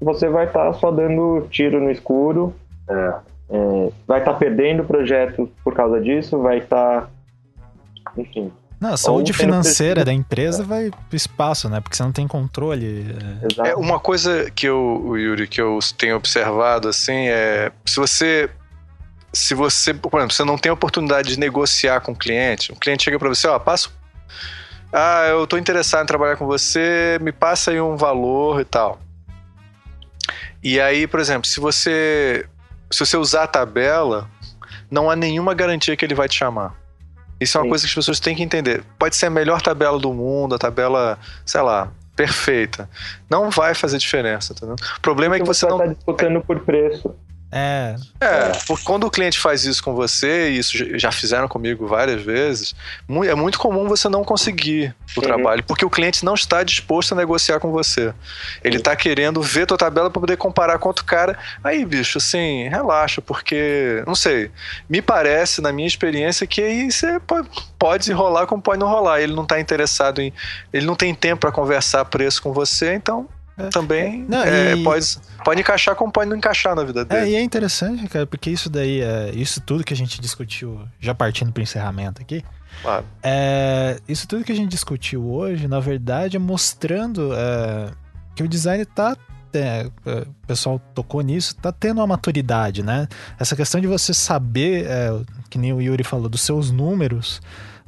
você vai estar tá só dando tiro no escuro, é, é, vai estar tá perdendo projetos por causa disso, vai estar. Tá, enfim. Não, a saúde financeira da empresa é. vai pro espaço, né? Porque você não tem controle. É, é uma coisa que eu, Yuri, que eu tenho observado, assim, é se você. Se você, por exemplo, você não tem oportunidade de negociar com o cliente, o cliente chega para você, ó, passa. Ah, eu tô interessado em trabalhar com você, me passa aí um valor e tal. E aí, por exemplo, se você se você usar a tabela, não há nenhuma garantia que ele vai te chamar. Isso é uma Sim. coisa que as pessoas têm que entender. Pode ser a melhor tabela do mundo, a tabela, sei lá, perfeita. Não vai fazer diferença, entendeu? O problema é que você não está disputando por preço. É, é, porque quando o cliente faz isso com você, e isso já- fizeram comigo várias vezes, é muito comum você não conseguir o Uhum. trabalho, porque o cliente não está disposto a negociar com você. Ele está querendo ver tua tabela para poder comparar com outro cara. Aí, bicho, assim, relaxa, porque, não sei, me parece, na minha experiência, que aí você pode, pode rolar como pode não rolar. Ele não está interessado em. Ele não tem tempo para conversar preço com você, então. Também Não, é, e- pode, pode encaixar como pode não encaixar na vida dele. É, e é interessante, cara, porque isso daí, é, isso tudo que a gente discutiu, já partindo pro encerramento aqui, Claro. é, isso tudo que a gente discutiu hoje, na verdade, é mostrando é, que o design tá. é, é, o pessoal tocou nisso, tá tendo uma maturidade, né? Essa questão de você saber, é, que nem o Yuri falou, dos seus números,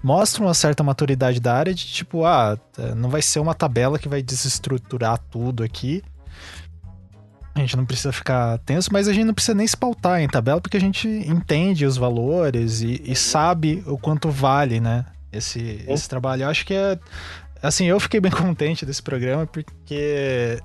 mostra uma certa maturidade da área de tipo, ah, é, não vai ser uma tabela que vai desestruturar tudo aqui. A gente não precisa ficar tenso, mas a gente não precisa nem se pautar em tabela, porque a gente entende os valores e, e sabe o quanto vale, né? Esse, esse trabalho. Eu acho que é. Assim, eu fiquei bem contente desse programa, porque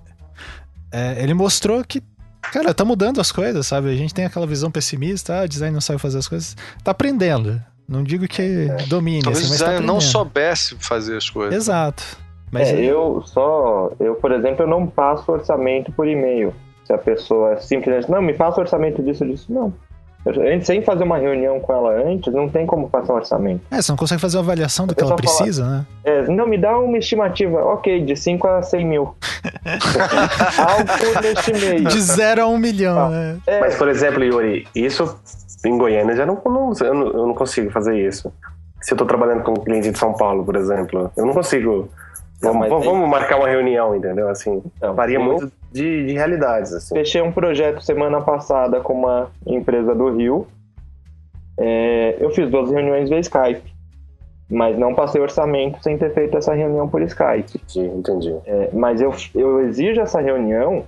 é, ele mostrou que, cara, tá mudando as coisas, sabe? A gente tem aquela visão pessimista, ah, design não sabe fazer as coisas. Tá aprendendo. Não digo que domine, Talvez assim, o mas tá designer não soubesse fazer as coisas. Exato. Mas é, eu só, eu, por exemplo, eu não passo orçamento por e-mail. Se a pessoa simplesmente, não, me passa orçamento disso, disso, não. Eu- Antes, sem fazer uma reunião com ela antes, não tem como passar um orçamento. É, você não consegue fazer uma avaliação do que ela precisa, né? É, não, me dá uma estimativa, ok, de 5 a 100 mil. Algo neste meio. De zero a um milhão, Ah. né? É, Mas, por exemplo, Yuri, isso em Goiânia já não, não- eu, não eu não consigo fazer isso. Se eu tô trabalhando com um cliente de São Paulo, por exemplo, eu não consigo. Vamos, vamos- marcar uma reunião, entendeu? Assim, Então, varia muito de, de realidades, assim. Fechei um projeto semana passada com uma empresa do Rio. É, eu fiz duas reuniões via Skype, mas não passei orçamento sem ter feito essa reunião por Skype. Entendi, entendi. É, mas eu, eu exijo essa reunião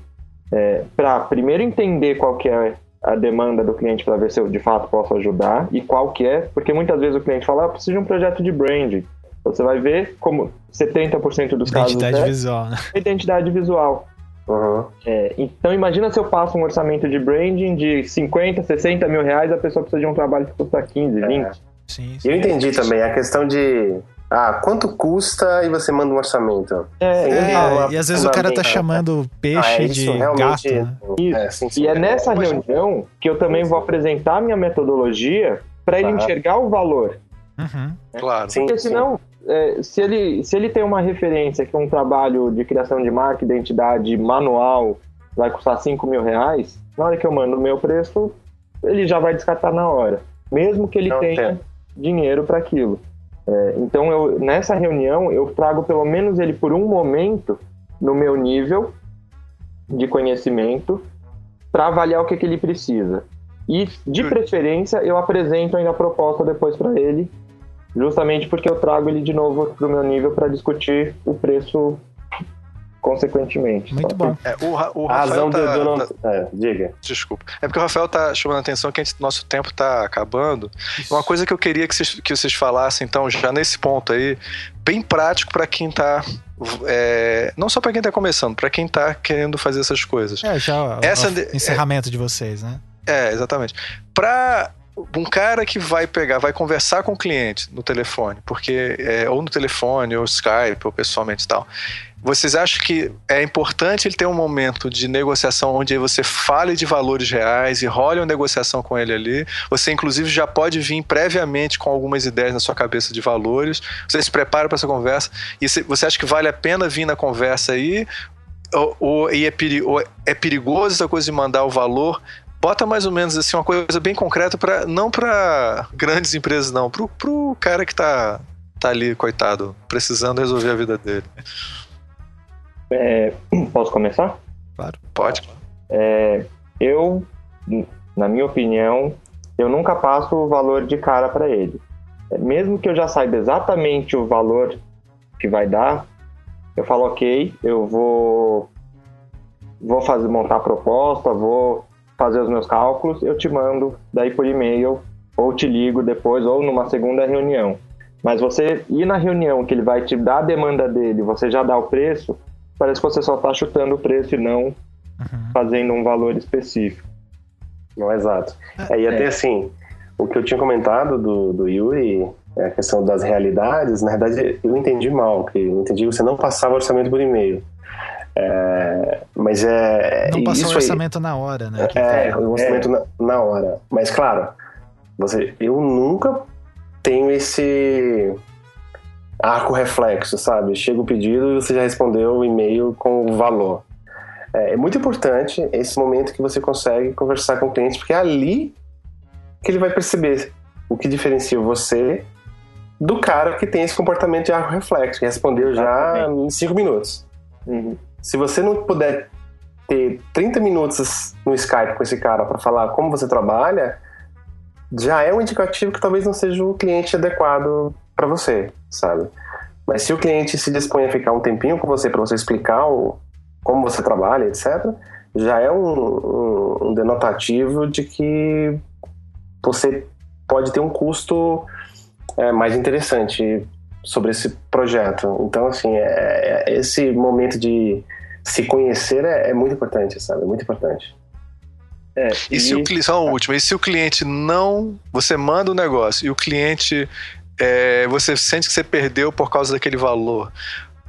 para primeiro entender qual que é a demanda do cliente para ver se eu de fato posso ajudar e qual que é, porque muitas vezes o cliente fala, ah, eu preciso de um projeto de branding. Você vai ver como 70% dos casos Identidade é visual, né? identidade visual. Uhum. É, então imagina se eu passo um orçamento de branding de 50, 60 mil reais, a pessoa precisa de um trabalho que custa 15, 20. Sim, E eu entendi também a questão de. Ah, quanto custa e você manda um orçamento? É, é, é, e às vezes o cara tá chamando peixe Ah, é isso, de realmente. gato, né? Isso. É, sim, sim. E é nessa Mas- reunião que eu também vou apresentar a minha metodologia para ele Tá. enxergar o valor. Uhum. Claro. Sim, Porque senão, é, se, ele, se ele tem uma referência que é um trabalho de criação de marca, identidade manual, vai custar 5 mil reais, na hora que eu mando o meu preço, ele já vai descartar na hora. Mesmo que ele Não, tenha entendo. dinheiro para aquilo. É, então, eu, nessa reunião, eu trago pelo menos ele por um momento no meu nível de conhecimento para avaliar o que, que ele precisa. E, de preferência, eu apresento ainda a proposta depois para ele, justamente porque eu trago ele de novo para o meu nível para discutir o preço consequentemente. Muito Só bom. É, o, o A razão tá, eu não. tá- É, diga. Desculpa. É porque o Rafael tá chamando a atenção que gente- nosso tempo tá acabando. Uma coisa que eu queria que vocês, que vocês falassem, então, já nesse ponto aí, bem prático para quem tá. é, não só para quem tá começando, para quem tá querendo fazer essas coisas. É, já Essa o de- encerramento de vocês, né? É, exatamente. Pra um cara que vai pegar, vai conversar com o cliente no telefone, porque é, ou no telefone, ou Skype, ou pessoalmente e tal. Vocês acham que é importante ele ter um momento de negociação onde você fale de valores reais e role uma negociação com ele ali? Você, inclusive, já pode vir previamente com algumas ideias na sua cabeça de valores. Você se prepara para essa conversa. E você acha que vale a pena vir na conversa aí? Ou, ou- e é, peri- ou é perigoso essa coisa de mandar o valor bota mais ou menos assim uma coisa bem concreta para não para grandes empresas não, pro, pro cara que tá tá ali coitado, precisando resolver a vida dele. É, posso começar? Pode. É, eu, na minha opinião, eu nunca passo o valor de cara para ele. É, Mesmo que eu já saiba exatamente o valor que vai dar, eu falo ok, eu vou vou fazer montar a proposta, vou fazer os meus cálculos, eu te mando daí por e-mail ou te ligo depois, ou numa segunda reunião. Mas você ir na reunião que ele vai te dar a demanda dele, você já dá o preço, parece que você só está chutando o preço e não uhum. fazendo um valor específico. Não, exato. É, e até é. assim, o que eu tinha comentado do, do Yuri, é a questão das realidades, na verdade eu entendi mal, que eu entendi que você não passava orçamento por e-mail. É, mas é. Não passou o orçamento aí, na hora, né? É, o orçamento é. na, na, hora. Mas claro, você, eu nunca tenho esse arco reflexo, sabe? Chega o pedido e você já respondeu o e-mail com o valor. É, é muito importante esse momento que você consegue conversar com o cliente, porque é ali que ele vai perceber o que diferencia você do cara que tem esse comportamento de arco reflexo, que respondeu já em cinco minutos. Uhum. Se você não puder ter 30 minutos no Skype com esse cara para falar como você trabalha, já é um indicativo que talvez não seja o cliente adequado para você, sabe? Mas se o cliente se dispõe a ficar um tempinho com você para você explicar o, como você trabalha, etc., já é um, um, um denotativo de que você pode ter um custo é, mais interessante sobre esse projeto. Então, assim, é, é, esse momento de se conhecer é, é, muito importante, sabe? É muito importante. É, e, e se o cliente, só uma última, e se o cliente não, você manda o um negócio e o cliente, é, você sente que você perdeu por causa daquele valor,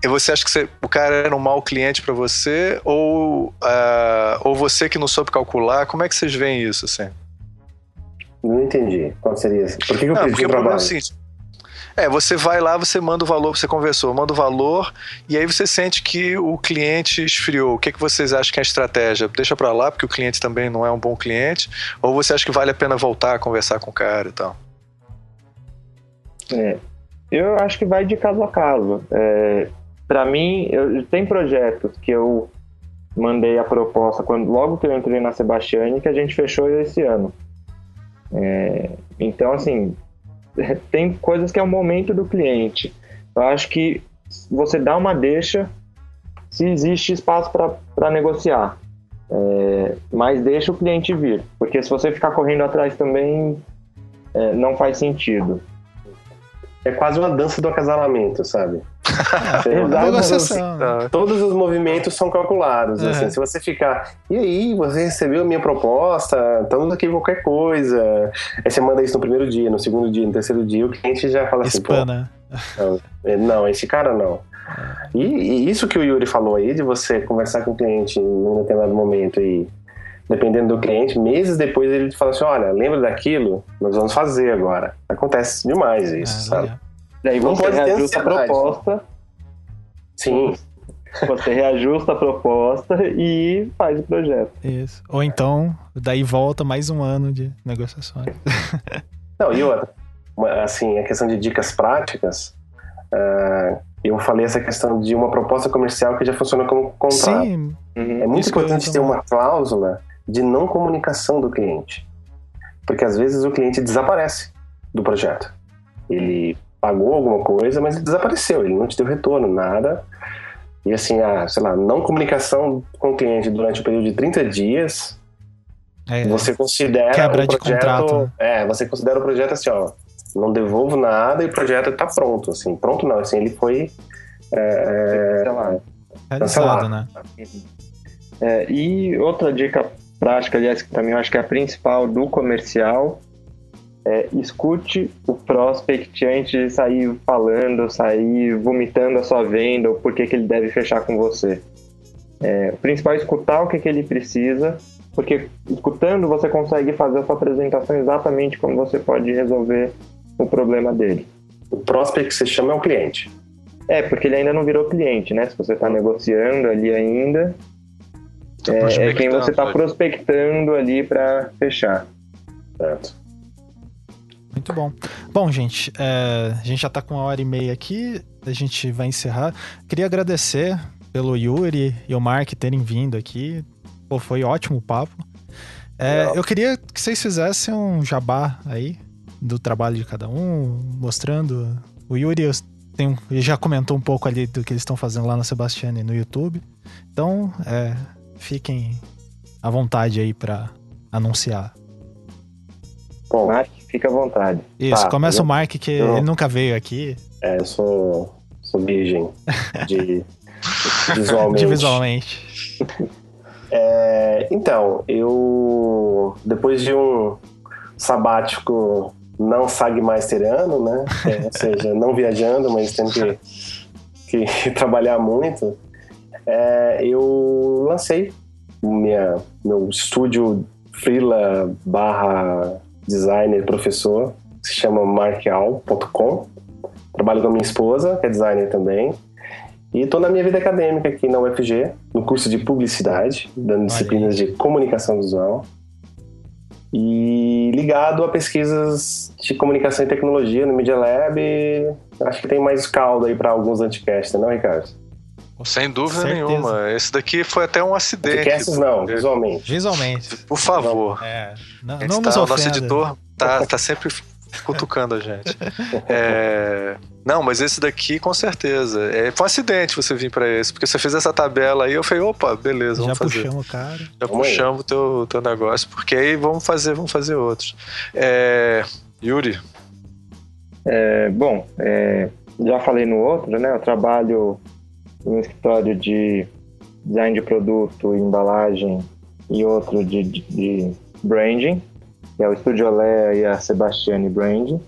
e você acha que você, o cara era um mau cliente para você ou, uh, ou você que não soube calcular? Como é que vocês veem isso, assim? Não entendi. Qual seria isso? Por que, que eu não, pedi o trabalho? É, é, você vai lá, você manda o valor, você conversou, manda o valor, e aí você sente que o cliente esfriou. O que, que vocês acham que é a estratégia? Deixa para lá, porque o cliente também não é um bom cliente, ou você acha que vale a pena voltar a conversar com o cara e tal? É, eu acho que vai de caso a caso. É, para mim, eu, tem projetos que eu mandei a proposta quando logo que eu entrei na Sebastiane que a gente fechou esse ano. É, então, assim, tem coisas que é o momento do cliente. Eu acho que você dá uma deixa se existe espaço para negociar. É, mas deixa o cliente vir, porque se você ficar correndo atrás também é, não faz sentido. É quase uma dança do acasalamento, sabe? É, todos os movimentos são calculados. É. Assim, se você ficar, e aí, você recebeu a minha proposta, estamos aqui qualquer coisa. Aí você manda isso no primeiro dia, no segundo dia, no terceiro dia, o cliente já fala assim, Espana. Não, é, não, esse cara não. E, e, isso que o Yuri falou aí, de você conversar com o cliente em determinado momento e dependendo do cliente, meses depois ele fala assim: olha, lembra daquilo? Nós vamos fazer agora. Acontece demais isso, é, sabe? Daí você reajusta a proposta. Sim. Você reajusta a proposta e faz o projeto. Isso. Ou então, daí volta mais um ano de negociações. Não, e outra, assim, a questão de dicas práticas, uh, eu falei essa questão de uma proposta comercial que já funciona como contrato. Sim. Uhum. É muito importante ter uma cláusula de não comunicação do cliente. Porque às vezes o cliente desaparece do projeto. Ele pagou alguma coisa, mas ele desapareceu, ele não te deu retorno, nada. E assim, a, sei lá, não comunicação com o cliente durante o período de 30 dias, é, você considera quebra o projeto, de contrato. Né? É, você considera o projeto assim, ó, não devolvo nada e o projeto está pronto, assim, pronto não, assim, ele foi é, é cancelado, né? É, e outra dica prática, aliás, que também eu acho que é a principal do comercial, é, escute o prospect antes de sair falando, sair vomitando a sua venda ou por que, que ele deve fechar com você. É, o principal é escutar o que, que ele precisa, porque escutando você consegue fazer a sua apresentação exatamente como você pode resolver o problema dele. O prospect que você chama é o cliente. É, porque ele ainda não virou cliente, né? Se você está negociando ali ainda, tá é, é, quem você está prospectando ali para fechar. Certo. Muito bom. Bom, gente, é, a gente já está com uma hora e meia aqui, a gente vai encerrar. Queria agradecer pelo Yuri e o Mark terem vindo aqui. Pô, foi ótimo o papo. É, eu queria que vocês fizessem um jabá aí do trabalho de cada um, mostrando. O Yuri tem, já comentou um pouco ali do que eles estão fazendo lá na Sebastiane no YouTube. Então, é, fiquem à vontade aí para anunciar. Bom, Mark, fica à vontade. Isso, Tá, começa eu- o Mark, que eu- ele nunca veio aqui, é, eu sou, sou virgem de visualmente. de visualmente. É, então, eu depois de um sabático não sagmaisteriano, né? É, ou seja, não viajando, mas tendo que, que trabalhar muito, é, eu lancei minha, meu estúdio freela barra designer professor, se chama marcal.com. Trabalho com a minha esposa, que é designer também. E estou na minha vida acadêmica aqui na UFG, no curso de publicidade, dando disciplinas de comunicação visual. E ligado a pesquisas de comunicação e tecnologia no Media Lab. Acho que tem mais caldo aí para alguns anticasts, não, Ricardo? Sem dúvida Certeza. nenhuma. Esse daqui foi até um acidente. Anticasts não, visualmente. Visualmente. Por favor. É, não, não tá- o nosso editor tá, tá sempre cutucando a gente. É, não, mas esse daqui com certeza. É, foi um acidente você vir pra esse, porque você fez essa tabela aí, eu falei, opa, beleza, Já vamos fazer. puxamos o cara. Já puxamos o teu, teu negócio, porque aí vamos fazer, vamos fazer outros. É, Yuri, É, bom, é, já falei no outro, né? Eu trabalho um escritório de design de produto, embalagem e outro de, de, de branding, que é o Estúdio Olé e a Sebastiani Branding.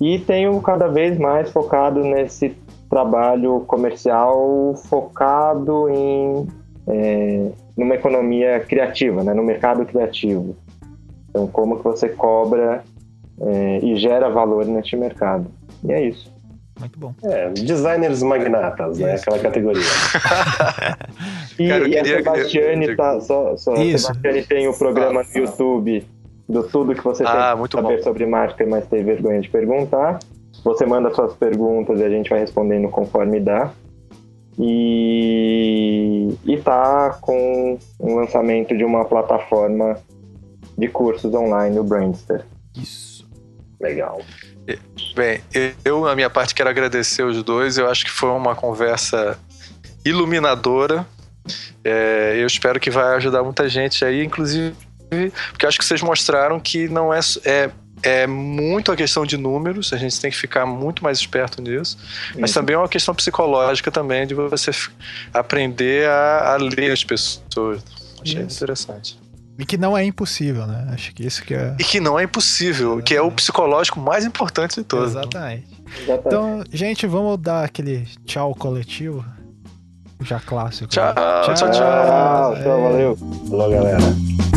E tenho cada vez mais focado nesse trabalho comercial focado em é, numa economia criativa, né? no mercado criativo. Então, como que você cobra é, e gera valor neste mercado. E é isso. Muito bom. É, designers magnatas, né? Isso. Aquela categoria. E, Cara, eu e queria- a Sebastiane tá, só, só, a Isso. Sebastiane tem o programa no YouTube do tudo que você Ah, tem muito que saber bom. sobre marketing, mas tem vergonha de perguntar. Você manda suas perguntas e a gente vai respondendo conforme dá. E, e tá com o lançamento de uma plataforma de cursos online, o Brandster. Isso. Legal. Bem, eu, na minha parte, quero agradecer os dois. Eu acho que foi uma conversa iluminadora. É, eu espero que vai ajudar muita gente aí, inclusive, porque acho que vocês mostraram que não é, é, é muito a questão de números, a gente tem que ficar muito mais esperto nisso, mas também é uma questão psicológica também, de você aprender a, a ler as pessoas. Achei Isso. interessante. E que não é impossível, né? Acho que isso que é. E que não é impossível, que é o psicológico mais importante de todos. Exatamente. Exatamente. Então, gente, vamos dar aquele tchau coletivo. Já clássico. Tchau, né? tchau, tchau. Tchau, tchau, É. valeu. Falou, galera.